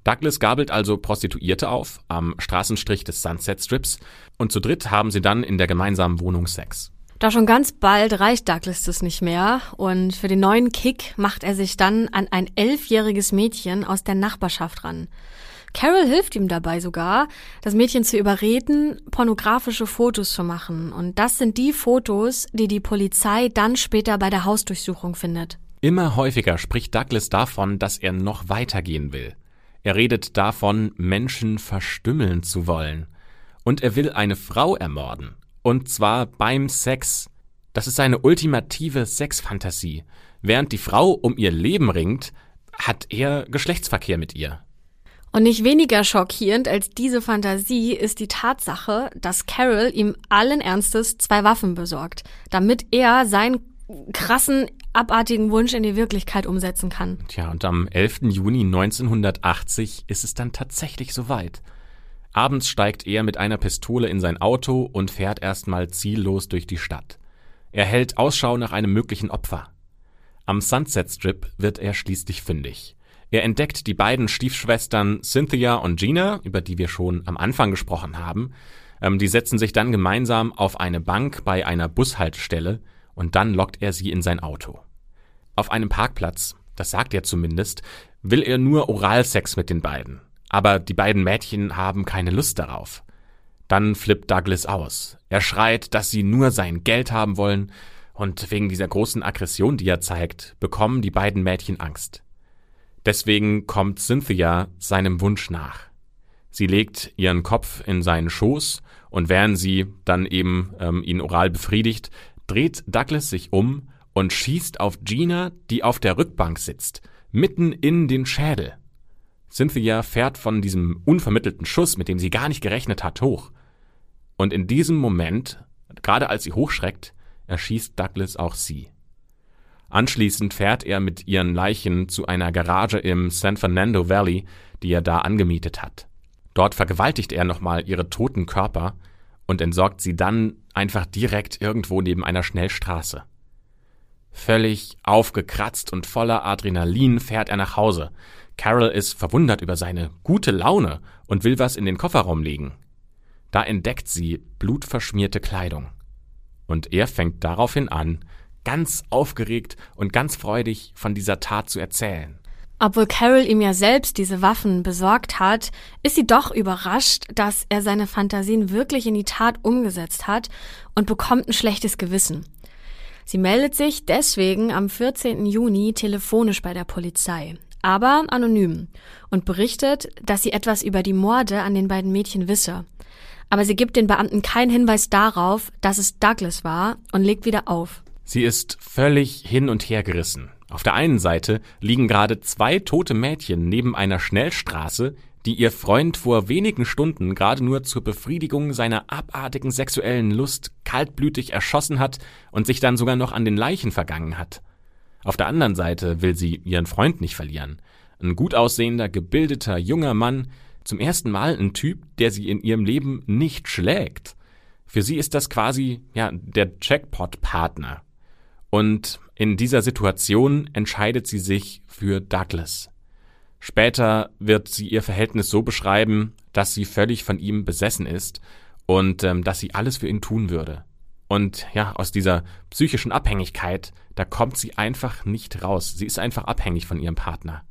Douglas gabelt also Prostituierte auf am Straßenstrich des Sunset Strips und zu dritt haben sie dann in der gemeinsamen Wohnung Sex. Da schon ganz bald reicht Douglas das nicht mehr und für den neuen Kick macht er sich dann an ein elfjähriges Mädchen aus der Nachbarschaft ran. Carol hilft ihm dabei sogar, das Mädchen zu überreden, pornografische Fotos zu machen. Und das sind die Fotos, die die Polizei dann später bei der Hausdurchsuchung findet. Immer häufiger spricht Douglas davon, dass er noch weitergehen will. Er redet davon, Menschen verstümmeln zu wollen. Und er will eine Frau ermorden. Und zwar beim Sex. Das ist seine ultimative Sexfantasie. Während die Frau um ihr Leben ringt, hat er Geschlechtsverkehr mit ihr. Und nicht weniger schockierend als diese Fantasie ist die Tatsache, dass Carol ihm allen Ernstes zwei Waffen besorgt, damit er seinen krassen, abartigen Wunsch in die Wirklichkeit umsetzen kann. Tja, und am 11. Juni 1980 ist es dann tatsächlich soweit. Abends steigt er mit einer Pistole in sein Auto und fährt erstmal ziellos durch die Stadt. Er hält Ausschau nach einem möglichen Opfer. Am Sunset Strip wird er schließlich fündig. Er entdeckt die beiden Stiefschwestern Cynthia und Gina, über die wir schon am Anfang gesprochen haben. Ähm, die setzen sich dann gemeinsam auf eine Bank bei einer Bushaltestelle und dann lockt er sie in sein Auto. Auf einem Parkplatz, das sagt er zumindest, will er nur Oralsex mit den beiden. Aber die beiden Mädchen haben keine Lust darauf. Dann flippt Douglas aus. Er schreit, dass sie nur sein Geld haben wollen, und wegen dieser großen Aggression, die er zeigt, bekommen die beiden Mädchen Angst. Deswegen kommt Cynthia seinem Wunsch nach. Sie legt ihren Kopf in seinen Schoß und während sie dann eben ähm, ihn oral befriedigt, dreht Douglas sich um und schießt auf Gina, die auf der Rückbank sitzt, mitten in den Schädel. Cynthia fährt von diesem unvermittelten Schuss, mit dem sie gar nicht gerechnet hat, hoch. Und in diesem Moment, gerade als sie hochschreckt, erschießt Douglas auch sie. Anschließend fährt er mit ihren Leichen zu einer Garage im San Fernando Valley, die er da angemietet hat. Dort vergewaltigt er nochmal ihre toten Körper und entsorgt sie dann einfach direkt irgendwo neben einer Schnellstraße. Völlig aufgekratzt und voller Adrenalin fährt er nach Hause. Carol ist verwundert über seine gute Laune und will was in den Kofferraum legen. Da entdeckt sie blutverschmierte Kleidung. Und er fängt daraufhin an, ganz aufgeregt und ganz freudig von dieser Tat zu erzählen. Obwohl Carol ihm ja selbst diese Waffen besorgt hat, ist sie doch überrascht, dass er seine Fantasien wirklich in die Tat umgesetzt hat und bekommt ein schlechtes Gewissen. Sie meldet sich deswegen am 14. Juni telefonisch bei der Polizei, aber anonym, und berichtet, dass sie etwas über die Morde an den beiden Mädchen wisse. Aber sie gibt den Beamten keinen Hinweis darauf, dass es Douglas war und legt wieder auf. Sie ist völlig hin und her gerissen. Auf der einen Seite liegen gerade zwei tote Mädchen neben einer Schnellstraße, die ihr Freund vor wenigen Stunden gerade nur zur Befriedigung seiner abartigen sexuellen Lust kaltblütig erschossen hat und sich dann sogar noch an den Leichen vergangen hat. Auf der anderen Seite will sie ihren Freund nicht verlieren. Ein gut aussehender, gebildeter, junger Mann, zum ersten Mal ein Typ, der sie in ihrem Leben nicht schlägt. Für sie ist das quasi, ja, der Jackpot-Partner. Und in dieser Situation entscheidet sie sich für Douglas. Später wird sie ihr Verhältnis so beschreiben, dass sie völlig von ihm besessen ist und ähm, dass sie alles für ihn tun würde. Und ja, aus dieser psychischen Abhängigkeit, da kommt sie einfach nicht raus. Sie ist einfach abhängig von ihrem Partner.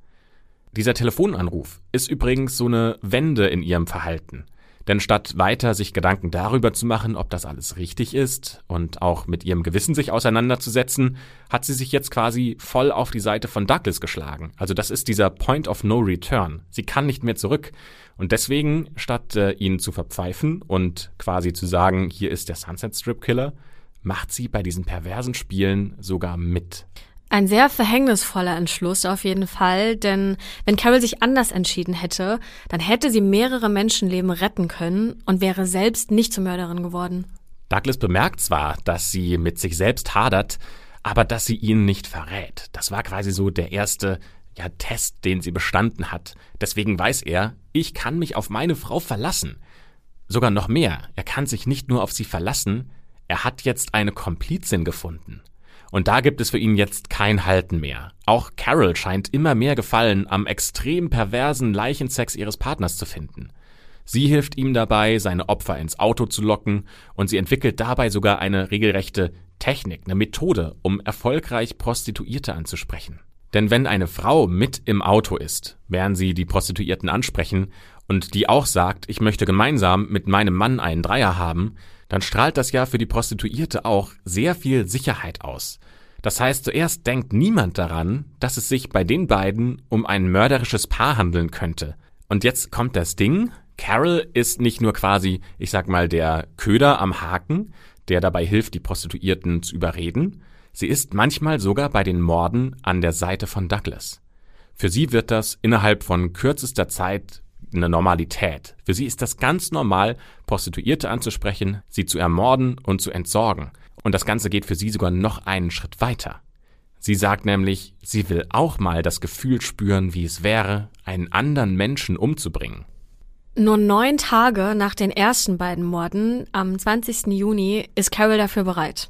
Dieser Telefonanruf ist übrigens so eine Wende in ihrem Verhalten. Denn statt weiter sich Gedanken darüber zu machen, ob das alles richtig ist und auch mit ihrem Gewissen sich auseinanderzusetzen, hat sie sich jetzt quasi voll auf die Seite von Douglas geschlagen. Also das ist dieser Point of No Return. Sie kann nicht mehr zurück. Und deswegen, statt äh, ihn zu verpfeifen und quasi zu sagen, hier ist der Sunset Strip Killer, macht sie bei diesen perversen Spielen sogar mit. Ein sehr verhängnisvoller Entschluss auf jeden Fall, denn wenn Carol sich anders entschieden hätte, dann hätte sie mehrere Menschenleben retten können und wäre selbst nicht zur Mörderin geworden. Douglas bemerkt zwar, dass sie mit sich selbst hadert, aber dass sie ihn nicht verrät. Das war quasi so der erste ja, Test, den sie bestanden hat. Deswegen weiß er, ich kann mich auf meine Frau verlassen. Sogar noch mehr, er kann sich nicht nur auf sie verlassen, er hat jetzt eine Komplizin gefunden. Und da gibt es für ihn jetzt kein Halten mehr. Auch Carol scheint immer mehr Gefallen am extrem perversen Leichensex ihres Partners zu finden. Sie hilft ihm dabei, seine Opfer ins Auto zu locken, und sie entwickelt dabei sogar eine regelrechte Technik, eine Methode, um erfolgreich Prostituierte anzusprechen. Denn wenn eine Frau mit im Auto ist, während sie die Prostituierten ansprechen und die auch sagt, ich möchte gemeinsam mit meinem Mann einen Dreier haben, dann strahlt das ja für die Prostituierte auch sehr viel Sicherheit aus. Das heißt, zuerst denkt niemand daran, dass es sich bei den beiden um ein mörderisches Paar handeln könnte. Und jetzt kommt das Ding, Carol ist nicht nur quasi, ich sag mal, der Köder am Haken, der dabei hilft, die Prostituierten zu überreden, sie ist manchmal sogar bei den Morden an der Seite von Douglas. Für sie wird das innerhalb von kürzester Zeit eine Normalität. Für sie ist das ganz normal, Prostituierte anzusprechen, sie zu ermorden und zu entsorgen. Und das Ganze geht für sie sogar noch einen Schritt weiter. Sie sagt nämlich, sie will auch mal das Gefühl spüren, wie es wäre, einen anderen Menschen umzubringen. Nur neun Tage nach den ersten beiden Morden, am 20. Juni, ist Carol dafür bereit.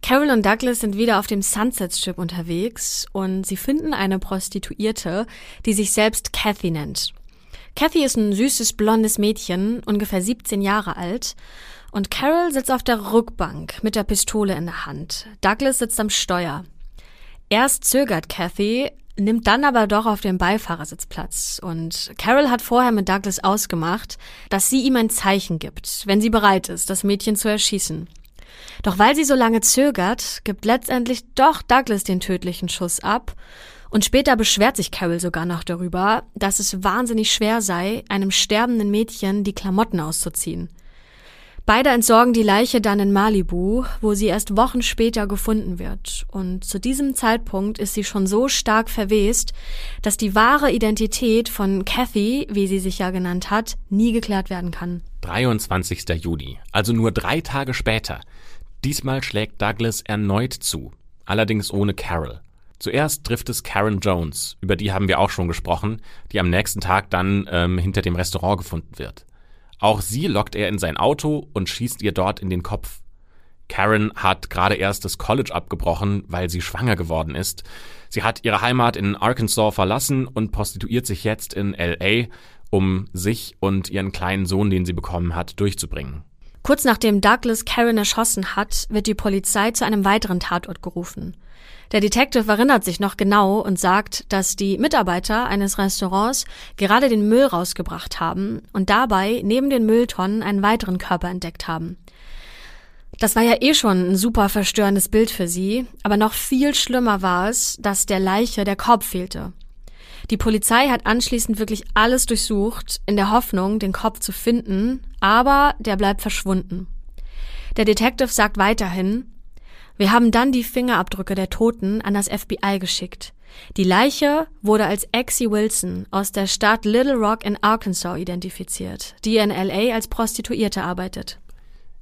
Carol und Douglas sind wieder auf dem Sunset Strip unterwegs und sie finden eine Prostituierte, die sich selbst Kathy nennt. Kathy ist ein süßes blondes Mädchen, ungefähr 17 Jahre alt. Und Carol sitzt auf der Rückbank mit der Pistole in der Hand. Douglas sitzt am Steuer. Erst zögert Kathy, nimmt dann aber doch auf dem Beifahrersitz Platz. Und Carol hat vorher mit Douglas ausgemacht, dass sie ihm ein Zeichen gibt, wenn sie bereit ist, das Mädchen zu erschießen. Doch weil sie so lange zögert, gibt letztendlich doch Douglas den tödlichen Schuss ab und später beschwert sich Carol sogar noch darüber, dass es wahnsinnig schwer sei, einem sterbenden Mädchen die Klamotten auszuziehen. Beide entsorgen die Leiche dann in Malibu, wo sie erst Wochen später gefunden wird. Und zu diesem Zeitpunkt ist sie schon so stark verwest, dass die wahre Identität von Kathy, wie sie sich ja genannt hat, nie geklärt werden kann. 23. Juli, also nur drei Tage später. Diesmal schlägt Douglas erneut zu, allerdings ohne Carol. Zuerst trifft es Karen Jones, über die haben wir auch schon gesprochen, die am nächsten Tag dann ähm, hinter dem Restaurant gefunden wird. Auch sie lockt er in sein Auto und schießt ihr dort in den Kopf. Karen hat gerade erst das College abgebrochen, weil sie schwanger geworden ist. Sie hat ihre Heimat in Arkansas verlassen und prostituiert sich jetzt in LA, um sich und ihren kleinen Sohn, den sie bekommen hat, durchzubringen. Kurz nachdem Douglas Karen erschossen hat, wird die Polizei zu einem weiteren Tatort gerufen. Der Detective erinnert sich noch genau und sagt, dass die Mitarbeiter eines Restaurants gerade den Müll rausgebracht haben und dabei neben den Mülltonnen einen weiteren Körper entdeckt haben. Das war ja eh schon ein super verstörendes Bild für sie, aber noch viel schlimmer war es, dass der Leiche der Kopf fehlte. Die Polizei hat anschließend wirklich alles durchsucht, in der Hoffnung, den Kopf zu finden, aber der bleibt verschwunden. Der Detective sagt weiterhin, wir haben dann die Fingerabdrücke der Toten an das FBI geschickt. Die Leiche wurde als Exie Wilson aus der Stadt Little Rock in Arkansas identifiziert, die in LA als Prostituierte arbeitet.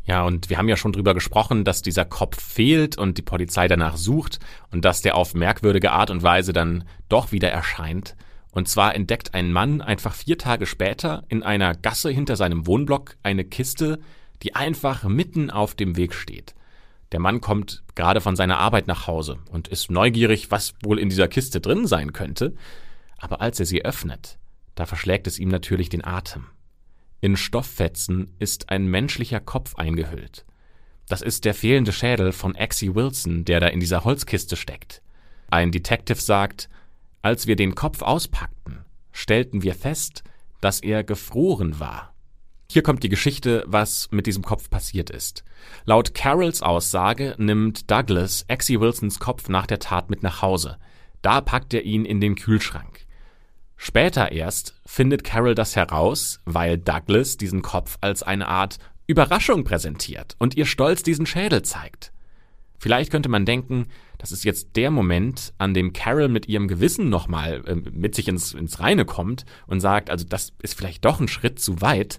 Ja, und wir haben ja schon drüber gesprochen, dass dieser Kopf fehlt und die Polizei danach sucht und dass der auf merkwürdige Art und Weise dann doch wieder erscheint. Und zwar entdeckt ein Mann einfach vier Tage später in einer Gasse hinter seinem Wohnblock eine Kiste, die einfach mitten auf dem Weg steht. Der Mann kommt gerade von seiner Arbeit nach Hause und ist neugierig, was wohl in dieser Kiste drin sein könnte. Aber als er sie öffnet, da verschlägt es ihm natürlich den Atem. In Stofffetzen ist ein menschlicher Kopf eingehüllt. Das ist der fehlende Schädel von Axie Wilson, der da in dieser Holzkiste steckt. Ein Detective sagt, als wir den Kopf auspackten, stellten wir fest, dass er gefroren war. Hier kommt die Geschichte, was mit diesem Kopf passiert ist. Laut Carols Aussage nimmt Douglas Exie Wilsons Kopf nach der Tat mit nach Hause. Da packt er ihn in den Kühlschrank. Später erst findet Carol das heraus, weil Douglas diesen Kopf als eine Art Überraschung präsentiert und ihr stolz diesen Schädel zeigt. Vielleicht könnte man denken, das ist jetzt der Moment, an dem Carol mit ihrem Gewissen nochmal äh, mit sich ins, ins Reine kommt und sagt, also das ist vielleicht doch ein Schritt zu weit.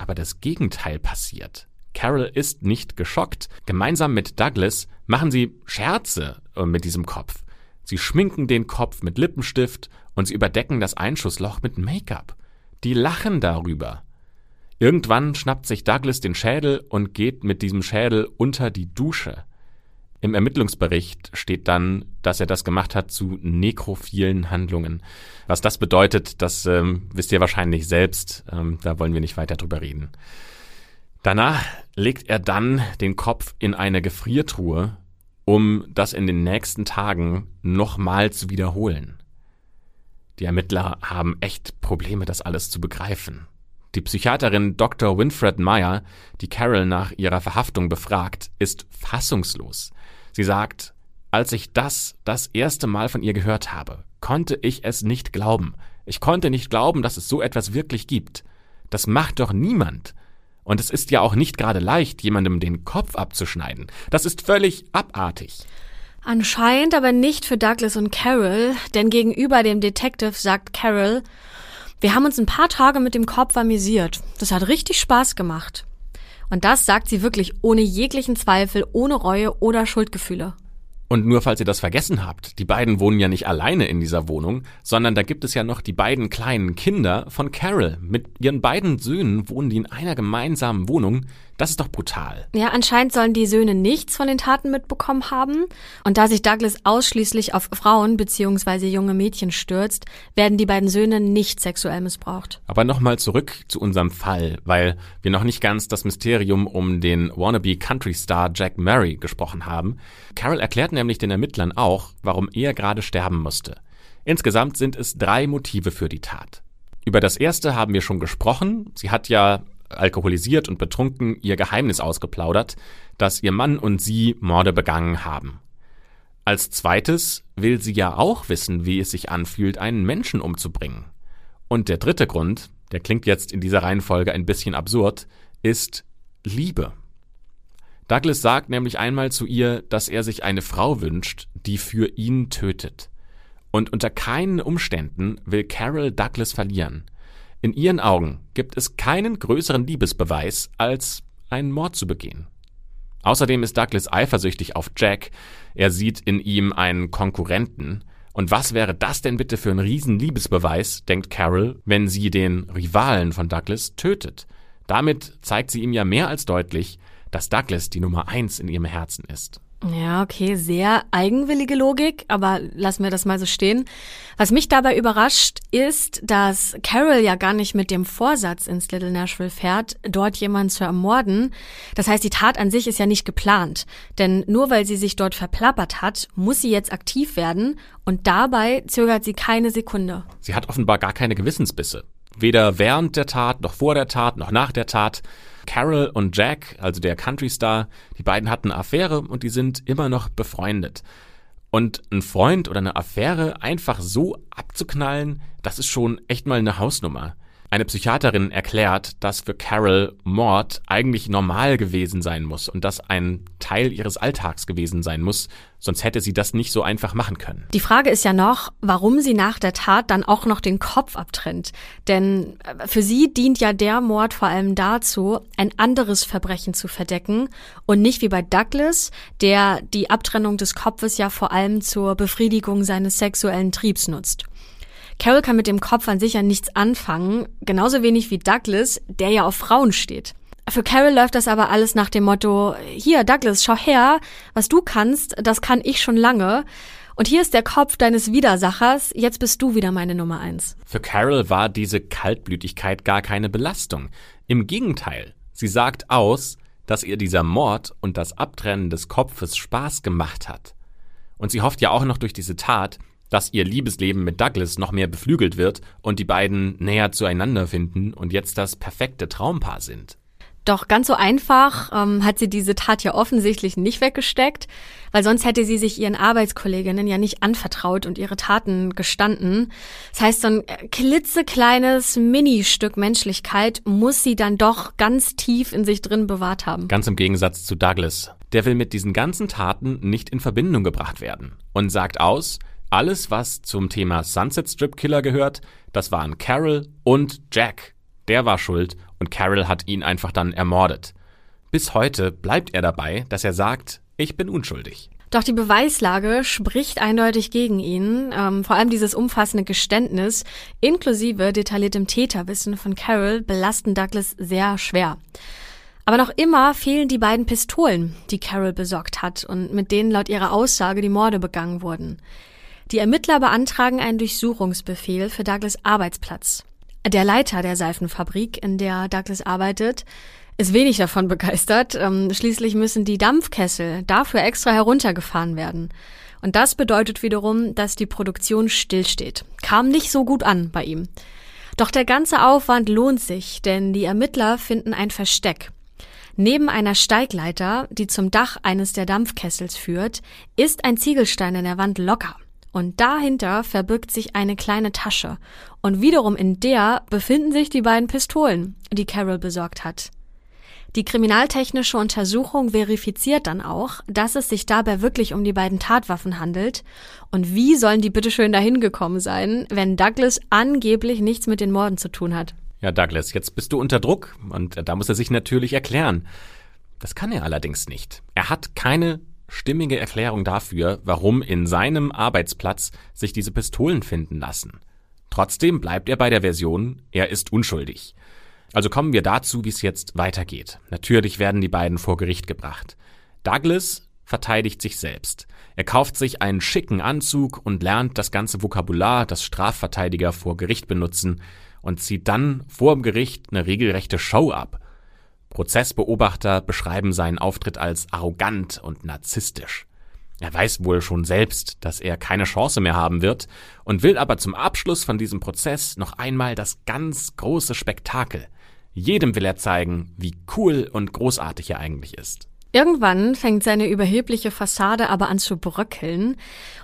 Aber das Gegenteil passiert. Carol ist nicht geschockt. Gemeinsam mit Douglas machen sie Scherze äh, mit diesem Kopf. Sie schminken den Kopf mit Lippenstift und sie überdecken das Einschussloch mit Make-up. Die lachen darüber. Irgendwann schnappt sich Douglas den Schädel und geht mit diesem Schädel unter die Dusche. Im Ermittlungsbericht steht dann, dass er das gemacht hat zu nekrophilen Handlungen. Was das bedeutet, das ähm, wisst ihr wahrscheinlich selbst. Ähm, da wollen wir nicht weiter drüber reden. Danach legt er dann den Kopf in eine Gefriertruhe, um das in den nächsten Tagen nochmal zu wiederholen. Die Ermittler haben echt Probleme, das alles zu begreifen. Die Psychiaterin Dr. Winfred Meyer, die Carol nach ihrer Verhaftung befragt, ist fassungslos. Sie sagt, als ich das das erste Mal von ihr gehört habe, konnte ich es nicht glauben. Ich konnte nicht glauben, dass es so etwas wirklich gibt. Das macht doch niemand. Und es ist ja auch nicht gerade leicht, jemandem den Kopf abzuschneiden. Das ist völlig abartig. Anscheinend aber nicht für Douglas und Carol, denn gegenüber dem Detective sagt Carol, wir haben uns ein paar Tage mit dem Kopf amüsiert. Das hat richtig Spaß gemacht. Und das sagt sie wirklich ohne jeglichen Zweifel, ohne Reue oder Schuldgefühle. Und nur falls ihr das vergessen habt, die beiden wohnen ja nicht alleine in dieser Wohnung, sondern da gibt es ja noch die beiden kleinen Kinder von Carol. Mit ihren beiden Söhnen wohnen die in einer gemeinsamen Wohnung. Das ist doch brutal. Ja, anscheinend sollen die Söhne nichts von den Taten mitbekommen haben. Und da sich Douglas ausschließlich auf Frauen bzw. junge Mädchen stürzt, werden die beiden Söhne nicht sexuell missbraucht. Aber nochmal zurück zu unserem Fall, weil wir noch nicht ganz das Mysterium um den wannabe Country Star Jack Murray gesprochen haben. Carol erklärt nämlich den Ermittlern auch, warum er gerade sterben musste. Insgesamt sind es drei Motive für die Tat. Über das erste haben wir schon gesprochen. Sie hat ja alkoholisiert und betrunken ihr Geheimnis ausgeplaudert, dass ihr Mann und sie Morde begangen haben. Als zweites will sie ja auch wissen, wie es sich anfühlt, einen Menschen umzubringen. Und der dritte Grund, der klingt jetzt in dieser Reihenfolge ein bisschen absurd, ist, Liebe. Douglas sagt nämlich einmal zu ihr, dass er sich eine Frau wünscht, die für ihn tötet. Und unter keinen Umständen will Carol Douglas verlieren. In ihren Augen gibt es keinen größeren Liebesbeweis, als einen Mord zu begehen. Außerdem ist Douglas eifersüchtig auf Jack. Er sieht in ihm einen Konkurrenten. Und was wäre das denn bitte für ein Riesenliebesbeweis, denkt Carol, wenn sie den Rivalen von Douglas tötet? Damit zeigt sie ihm ja mehr als deutlich, dass Douglas die Nummer eins in ihrem Herzen ist. Ja, okay, sehr eigenwillige Logik, aber lassen wir das mal so stehen. Was mich dabei überrascht, ist, dass Carol ja gar nicht mit dem Vorsatz ins Little Nashville fährt, dort jemanden zu ermorden. Das heißt, die Tat an sich ist ja nicht geplant. Denn nur weil sie sich dort verplappert hat, muss sie jetzt aktiv werden und dabei zögert sie keine Sekunde. Sie hat offenbar gar keine Gewissensbisse. Weder während der Tat, noch vor der Tat, noch nach der Tat. Carol und Jack, also der Country-Star, die beiden hatten eine Affäre und die sind immer noch befreundet. Und ein Freund oder eine Affäre einfach so abzuknallen, das ist schon echt mal eine Hausnummer. Eine Psychiaterin erklärt, dass für Carol Mord eigentlich normal gewesen sein muss und das ein Teil ihres Alltags gewesen sein muss, sonst hätte sie das nicht so einfach machen können. Die Frage ist ja noch, warum sie nach der Tat dann auch noch den Kopf abtrennt. Denn äh, für sie dient ja der Mord vor allem dazu, ein anderes Verbrechen zu verdecken und nicht wie bei Douglas, der die Abtrennung des Kopfes ja vor allem zur Befriedigung seines sexuellen Triebs nutzt. Carol kann mit dem Kopf an sich ja nichts anfangen, genauso wenig wie Douglas, der ja auf Frauen steht. Für Carol läuft das aber alles nach dem Motto, hier Douglas, schau her, was du kannst, das kann ich schon lange. Und hier ist der Kopf deines Widersachers, jetzt bist du wieder meine Nummer eins. Für Carol war diese Kaltblütigkeit gar keine Belastung. Im Gegenteil, sie sagt aus, dass ihr dieser Mord und das Abtrennen des Kopfes Spaß gemacht hat. Und sie hofft ja auch noch durch diese Tat, dass ihr Liebesleben mit Douglas noch mehr beflügelt wird und die beiden näher zueinander finden und jetzt das perfekte Traumpaar sind. Doch ganz so einfach ähm, hat sie diese Tat ja offensichtlich nicht weggesteckt, weil sonst hätte sie sich ihren Arbeitskolleginnen ja nicht anvertraut und ihre Taten gestanden. Das heißt, so ein klitzekleines Ministück Menschlichkeit muss sie dann doch ganz tief in sich drin bewahrt haben. Ganz im Gegensatz zu Douglas. Der will mit diesen ganzen Taten nicht in Verbindung gebracht werden und sagt aus, alles, was zum Thema Sunset Strip Killer gehört, das waren Carol und Jack. Der war schuld und Carol hat ihn einfach dann ermordet. Bis heute bleibt er dabei, dass er sagt, ich bin unschuldig. Doch die Beweislage spricht eindeutig gegen ihn. Ähm, vor allem dieses umfassende Geständnis inklusive detailliertem Täterwissen von Carol belasten Douglas sehr schwer. Aber noch immer fehlen die beiden Pistolen, die Carol besorgt hat und mit denen laut ihrer Aussage die Morde begangen wurden. Die Ermittler beantragen einen Durchsuchungsbefehl für Douglas Arbeitsplatz. Der Leiter der Seifenfabrik, in der Douglas arbeitet, ist wenig davon begeistert. Ähm, schließlich müssen die Dampfkessel dafür extra heruntergefahren werden. Und das bedeutet wiederum, dass die Produktion stillsteht. Kam nicht so gut an bei ihm. Doch der ganze Aufwand lohnt sich, denn die Ermittler finden ein Versteck. Neben einer Steigleiter, die zum Dach eines der Dampfkessels führt, ist ein Ziegelstein in der Wand locker. Und dahinter verbirgt sich eine kleine Tasche. Und wiederum in der befinden sich die beiden Pistolen, die Carol besorgt hat. Die kriminaltechnische Untersuchung verifiziert dann auch, dass es sich dabei wirklich um die beiden Tatwaffen handelt. Und wie sollen die bitteschön dahin gekommen sein, wenn Douglas angeblich nichts mit den Morden zu tun hat? Ja, Douglas, jetzt bist du unter Druck und da muss er sich natürlich erklären. Das kann er allerdings nicht. Er hat keine stimmige Erklärung dafür, warum in seinem Arbeitsplatz sich diese Pistolen finden lassen. Trotzdem bleibt er bei der Version, er ist unschuldig. Also kommen wir dazu, wie es jetzt weitergeht. Natürlich werden die beiden vor Gericht gebracht. Douglas verteidigt sich selbst. Er kauft sich einen schicken Anzug und lernt das ganze Vokabular, das Strafverteidiger vor Gericht benutzen und zieht dann vor dem Gericht eine regelrechte Show ab. Prozessbeobachter beschreiben seinen Auftritt als arrogant und narzisstisch. Er weiß wohl schon selbst, dass er keine Chance mehr haben wird und will aber zum Abschluss von diesem Prozess noch einmal das ganz große Spektakel. Jedem will er zeigen, wie cool und großartig er eigentlich ist. Irgendwann fängt seine überhebliche Fassade aber an zu bröckeln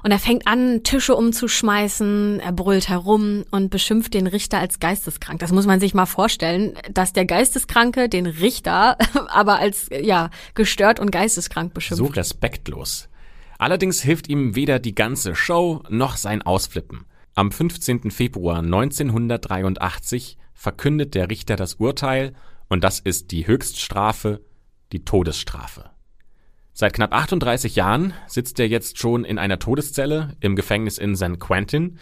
und er fängt an, Tische umzuschmeißen, er brüllt herum und beschimpft den Richter als geisteskrank. Das muss man sich mal vorstellen, dass der Geisteskranke den Richter aber als, ja, gestört und geisteskrank beschimpft. So respektlos. Allerdings hilft ihm weder die ganze Show noch sein Ausflippen. Am 15. Februar 1983 verkündet der Richter das Urteil und das ist die Höchststrafe die Todesstrafe. Seit knapp 38 Jahren sitzt er jetzt schon in einer Todeszelle im Gefängnis in San Quentin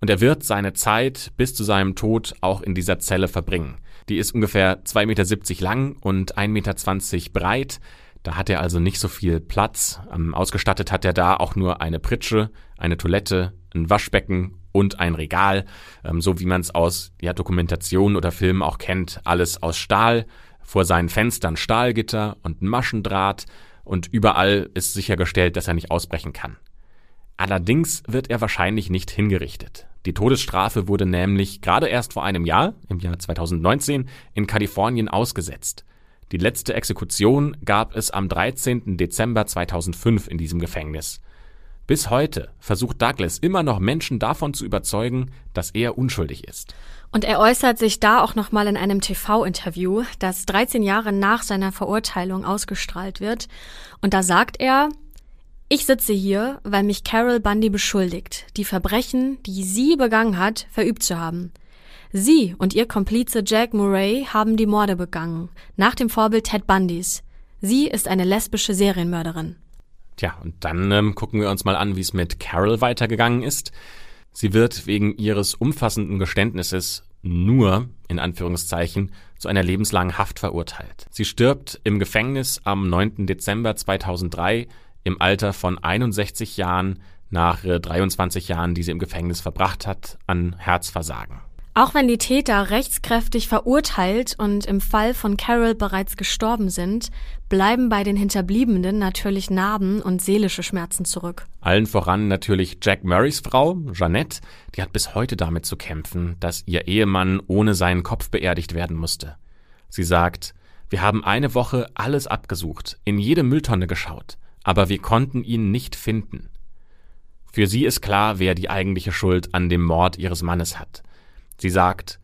und er wird seine Zeit bis zu seinem Tod auch in dieser Zelle verbringen. Die ist ungefähr 2,70 Meter lang und 1,20 Meter breit. Da hat er also nicht so viel Platz. Ähm, ausgestattet hat er da auch nur eine Pritsche, eine Toilette, ein Waschbecken und ein Regal, ähm, so wie man es aus ja, Dokumentationen oder Filmen auch kennt. Alles aus Stahl, vor seinen Fenstern Stahlgitter und Maschendraht und überall ist sichergestellt, dass er nicht ausbrechen kann. Allerdings wird er wahrscheinlich nicht hingerichtet. Die Todesstrafe wurde nämlich gerade erst vor einem Jahr, im Jahr 2019, in Kalifornien ausgesetzt. Die letzte Exekution gab es am 13. Dezember 2005 in diesem Gefängnis. Bis heute versucht Douglas immer noch Menschen davon zu überzeugen, dass er unschuldig ist. Und er äußert sich da auch nochmal in einem TV-Interview, das 13 Jahre nach seiner Verurteilung ausgestrahlt wird. Und da sagt er, ich sitze hier, weil mich Carol Bundy beschuldigt, die Verbrechen, die sie begangen hat, verübt zu haben. Sie und ihr Komplize Jack Murray haben die Morde begangen, nach dem Vorbild Ted Bundys. Sie ist eine lesbische Serienmörderin. Tja, und dann ähm, gucken wir uns mal an, wie es mit Carol weitergegangen ist. Sie wird wegen ihres umfassenden Geständnisses nur, in Anführungszeichen, zu einer lebenslangen Haft verurteilt. Sie stirbt im Gefängnis am 9. Dezember 2003 im Alter von 61 Jahren nach 23 Jahren, die sie im Gefängnis verbracht hat, an Herzversagen. Auch wenn die Täter rechtskräftig verurteilt und im Fall von Carol bereits gestorben sind, bleiben bei den Hinterbliebenen natürlich Narben und seelische Schmerzen zurück. Allen voran natürlich Jack Murrays Frau, Jeanette, die hat bis heute damit zu kämpfen, dass ihr Ehemann ohne seinen Kopf beerdigt werden musste. Sie sagt, wir haben eine Woche alles abgesucht, in jede Mülltonne geschaut, aber wir konnten ihn nicht finden. Für sie ist klar, wer die eigentliche Schuld an dem Mord ihres Mannes hat. Sie sagt,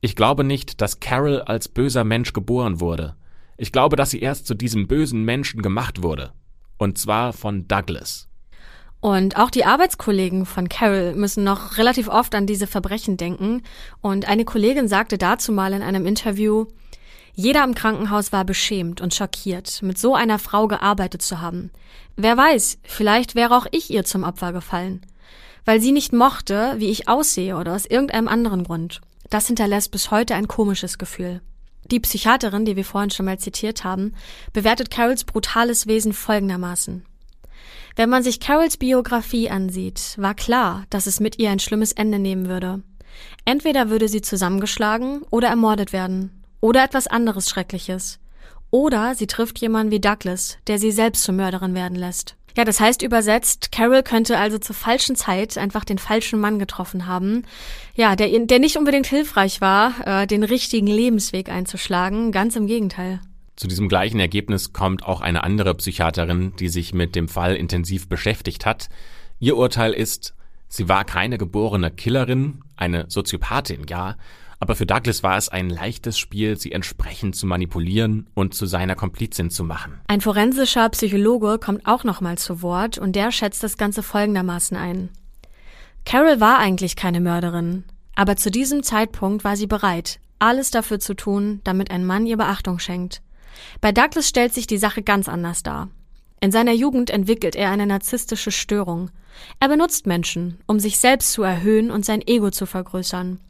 ich glaube nicht, dass Carol als böser Mensch geboren wurde. Ich glaube, dass sie erst zu diesem bösen Menschen gemacht wurde. Und zwar von Douglas. Und auch die Arbeitskollegen von Carol müssen noch relativ oft an diese Verbrechen denken. Und eine Kollegin sagte dazu mal in einem Interview, jeder im Krankenhaus war beschämt und schockiert, mit so einer Frau gearbeitet zu haben. Wer weiß, vielleicht wäre auch ich ihr zum Opfer gefallen weil sie nicht mochte, wie ich aussehe oder aus irgendeinem anderen Grund. Das hinterlässt bis heute ein komisches Gefühl. Die Psychiaterin, die wir vorhin schon mal zitiert haben, bewertet Carols brutales Wesen folgendermaßen. Wenn man sich Carols Biografie ansieht, war klar, dass es mit ihr ein schlimmes Ende nehmen würde. Entweder würde sie zusammengeschlagen oder ermordet werden. Oder etwas anderes Schreckliches. Oder sie trifft jemanden wie Douglas, der sie selbst zur Mörderin werden lässt. Ja, das heißt übersetzt, Carol könnte also zur falschen Zeit einfach den falschen Mann getroffen haben. Ja, der, der nicht unbedingt hilfreich war, äh, den richtigen Lebensweg einzuschlagen. Ganz im Gegenteil. Zu diesem gleichen Ergebnis kommt auch eine andere Psychiaterin, die sich mit dem Fall intensiv beschäftigt hat. Ihr Urteil ist, sie war keine geborene Killerin, eine Soziopathin, ja, aber für Douglas war es ein leichtes Spiel, sie entsprechend zu manipulieren und zu seiner Komplizin zu machen. Ein forensischer Psychologe kommt auch nochmal zu Wort und der schätzt das Ganze folgendermaßen ein. Carol war eigentlich keine Mörderin, aber zu diesem Zeitpunkt war sie bereit, alles dafür zu tun, damit ein Mann ihr Beachtung schenkt. Bei Douglas stellt sich die Sache ganz anders dar. In seiner Jugend entwickelt er eine narzisstische Störung. Er benutzt Menschen, um sich selbst zu erhöhen und sein Ego zu vergrößern.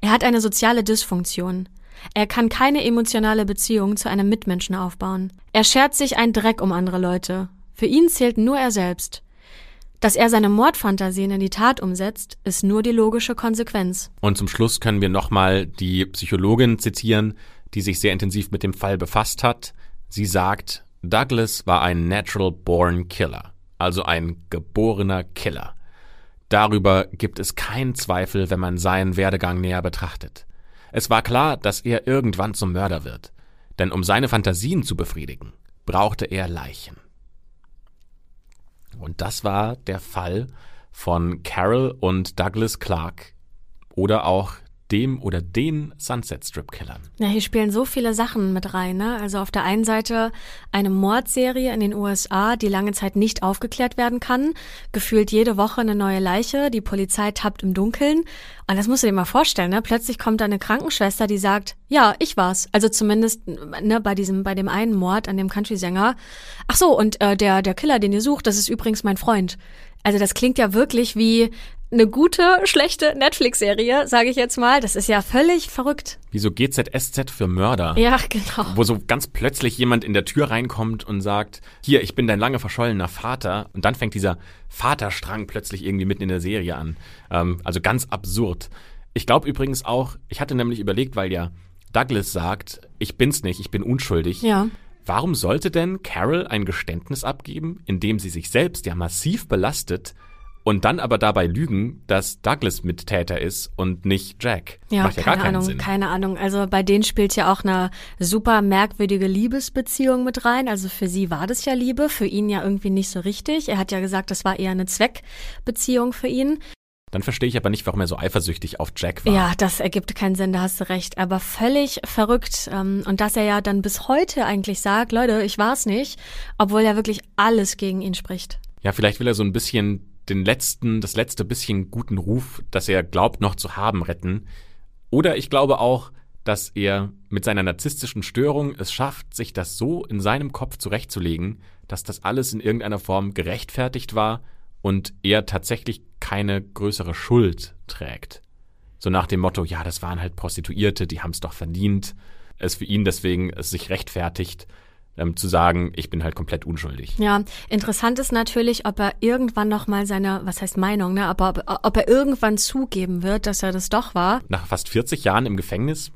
Er hat eine soziale Dysfunktion. Er kann keine emotionale Beziehung zu einem Mitmenschen aufbauen. Er schert sich ein Dreck um andere Leute. Für ihn zählt nur er selbst. Dass er seine Mordfantasien in die Tat umsetzt, ist nur die logische Konsequenz. Und zum Schluss können wir nochmal die Psychologin zitieren, die sich sehr intensiv mit dem Fall befasst hat. Sie sagt, Douglas war ein natural born killer, also ein geborener Killer. Darüber gibt es keinen Zweifel, wenn man seinen Werdegang näher betrachtet. Es war klar, dass er irgendwann zum Mörder wird. Denn um seine Fantasien zu befriedigen, brauchte er Leichen. Und das war der Fall von Carol und Douglas Clark oder auch dem oder den Sunset Strip Killern. Ja, hier spielen so viele Sachen mit rein. Ne? Also auf der einen Seite eine Mordserie in den USA, die lange Zeit nicht aufgeklärt werden kann. Gefühlt jede Woche eine neue Leiche. Die Polizei tappt im Dunkeln. Und das musst du dir mal vorstellen. Ne? Plötzlich kommt da eine Krankenschwester, die sagt, ja, ich war's. Also zumindest ne, bei diesem, bei dem einen Mord an dem Country-Sänger. Ach so, und äh, der der Killer, den ihr sucht, das ist übrigens mein Freund. Also das klingt ja wirklich wie eine gute, schlechte Netflix-Serie, sage ich jetzt mal. Das ist ja völlig verrückt. Wie so GZSZ für Mörder. Ja, genau. Wo so ganz plötzlich jemand in der Tür reinkommt und sagt, hier, ich bin dein lange verschollener Vater. Und dann fängt dieser Vaterstrang plötzlich irgendwie mitten in der Serie an. Ähm, also ganz absurd. Ich glaube übrigens auch, ich hatte nämlich überlegt, weil ja Douglas sagt, ich bin's nicht, ich bin unschuldig. Ja. Warum sollte denn Carol ein Geständnis abgeben, in dem sie sich selbst ja massiv belastet und dann aber dabei lügen, dass Douglas Mittäter ist und nicht Jack? Ja, Macht ja keine gar keinen Ahnung, Sinn. keine Ahnung. Also bei denen spielt ja auch eine super merkwürdige Liebesbeziehung mit rein. Also für sie war das ja Liebe, für ihn ja irgendwie nicht so richtig. Er hat ja gesagt, das war eher eine Zweckbeziehung für ihn. Dann verstehe ich aber nicht, warum er so eifersüchtig auf Jack war. Ja, das ergibt keinen Sinn, da hast du recht. Aber völlig verrückt. Ähm, Und dass er ja dann bis heute eigentlich sagt, Leute, ich war's nicht, obwohl ja wirklich alles gegen ihn spricht. Ja, vielleicht will er so ein bisschen den letzten, das letzte bisschen guten Ruf, das er glaubt noch zu haben, retten. Oder ich glaube auch, dass er mit seiner narzisstischen Störung es schafft, sich das so in seinem Kopf zurechtzulegen, dass das alles in irgendeiner Form gerechtfertigt war und er tatsächlich keine größere Schuld trägt. So nach dem Motto, ja, das waren halt Prostituierte, die haben es doch verdient. Es für ihn deswegen es sich rechtfertigt, ähm, zu sagen, ich bin halt komplett unschuldig. Ja, interessant ist natürlich, ob er irgendwann noch mal seine, was heißt Meinung, ne, aber ob, ob er irgendwann zugeben wird, dass er das doch war. Nach fast 40 Jahren im Gefängnis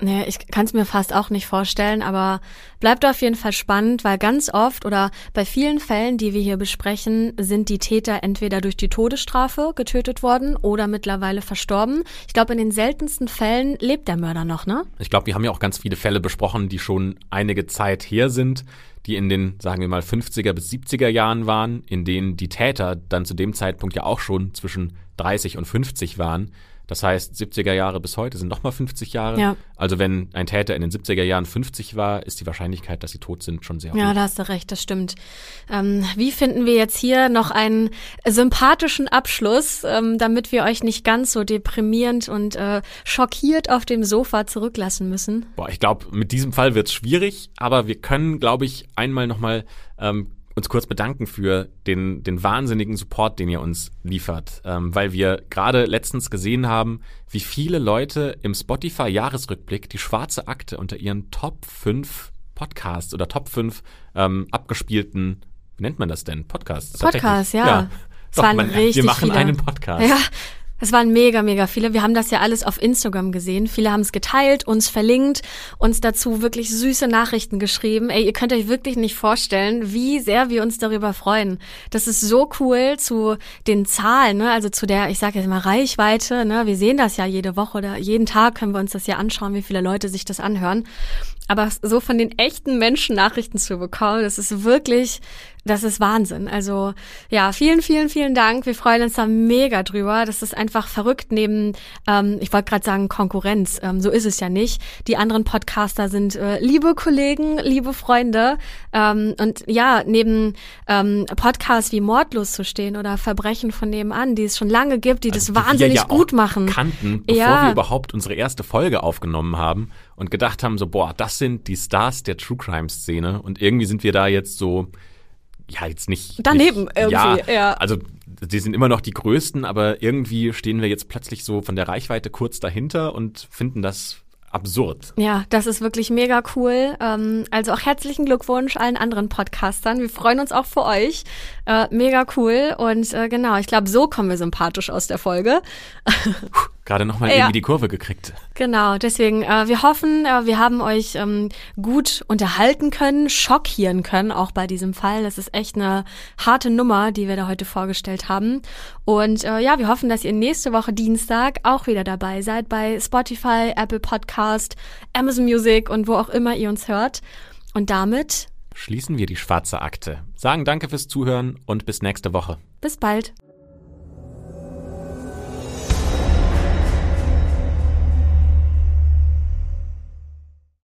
Nee, ich kann es mir fast auch nicht vorstellen, aber bleibt auf jeden Fall spannend, weil ganz oft oder bei vielen Fällen, die wir hier besprechen, sind die Täter entweder durch die Todesstrafe getötet worden oder mittlerweile verstorben. Ich glaube, in den seltensten Fällen lebt der Mörder noch, ne? Ich glaube, wir haben ja auch ganz viele Fälle besprochen, die schon einige Zeit her sind, die in den, sagen wir mal, 50er bis 70er Jahren waren, in denen die Täter dann zu dem Zeitpunkt ja auch schon zwischen 30 und 50 waren. Das heißt, 70er Jahre bis heute sind nochmal 50 Jahre. Ja. Also wenn ein Täter in den 70er Jahren 50 war, ist die Wahrscheinlichkeit, dass sie tot sind, schon sehr Ja, hoch. da hast du recht, das stimmt. Ähm, wie finden wir jetzt hier noch einen sympathischen Abschluss, ähm, damit wir euch nicht ganz so deprimierend und äh, schockiert auf dem Sofa zurücklassen müssen? Boah, ich glaube, mit diesem Fall wird's schwierig, aber wir können, glaube ich, einmal nochmal ähm, uns kurz bedanken für den, den wahnsinnigen Support, den ihr uns liefert, ähm, weil wir gerade letztens gesehen haben, wie viele Leute im Spotify-Jahresrückblick die schwarze Akte unter ihren Top 5 Podcasts oder Top 5 ähm, abgespielten, wie nennt man das denn? Podcasts. Podcasts, ja. Es Doch, man, wir machen viele. einen Podcast. Ja, es waren mega, mega viele. Wir haben das ja alles auf Instagram gesehen. Viele haben es geteilt, uns verlinkt, uns dazu wirklich süße Nachrichten geschrieben. Ey, ihr könnt euch wirklich nicht vorstellen, wie sehr wir uns darüber freuen. Das ist so cool zu den Zahlen, ne? also zu der, ich sage jetzt mal Reichweite. Ne? Wir sehen das ja jede Woche oder jeden Tag können wir uns das ja anschauen, wie viele Leute sich das anhören. Aber so von den echten Menschen Nachrichten zu bekommen, das ist wirklich, das ist Wahnsinn. Also ja, vielen, vielen, vielen Dank. Wir freuen uns da mega drüber. Das ist einfach verrückt neben, ähm, ich wollte gerade sagen Konkurrenz. Ähm, so ist es ja nicht. Die anderen Podcaster sind äh, liebe Kollegen, liebe Freunde. Ähm, und ja, neben ähm, Podcasts wie Mordlos zu stehen oder Verbrechen von nebenan, die es schon lange gibt, die Also, das die wir wahnsinnig ja auch gut machen. kannten, bevor Ja. wir überhaupt unsere erste Folge aufgenommen haben und gedacht haben, so, boah, das sind die Stars der True Crime Szene und irgendwie sind wir da jetzt so, ja, jetzt nicht. Daneben nicht, irgendwie, ja, ja. Also, die sind immer noch die größten, aber irgendwie stehen wir jetzt plötzlich so von der Reichweite kurz dahinter und finden das absurd. Ja, das ist wirklich mega cool. Ähm, also auch herzlichen Glückwunsch allen anderen Podcastern. Wir freuen uns auch für euch. Äh, mega cool. Und äh, genau, ich glaube, so kommen wir sympathisch aus der Folge. Gerade nochmal Ja. irgendwie die Kurve gekriegt. Genau, deswegen, äh, wir hoffen, äh, wir haben euch ähm, gut unterhalten können, schockieren können, auch bei diesem Fall. Das ist echt eine harte Nummer, die wir da heute vorgestellt haben. Und äh, ja, wir hoffen, dass ihr nächste Woche Dienstag auch wieder dabei seid bei Spotify, Apple Podcast, Amazon Music und wo auch immer ihr uns hört. Und damit schließen wir die schwarze Akte. Sagen danke fürs Zuhören und bis nächste Woche. Bis bald.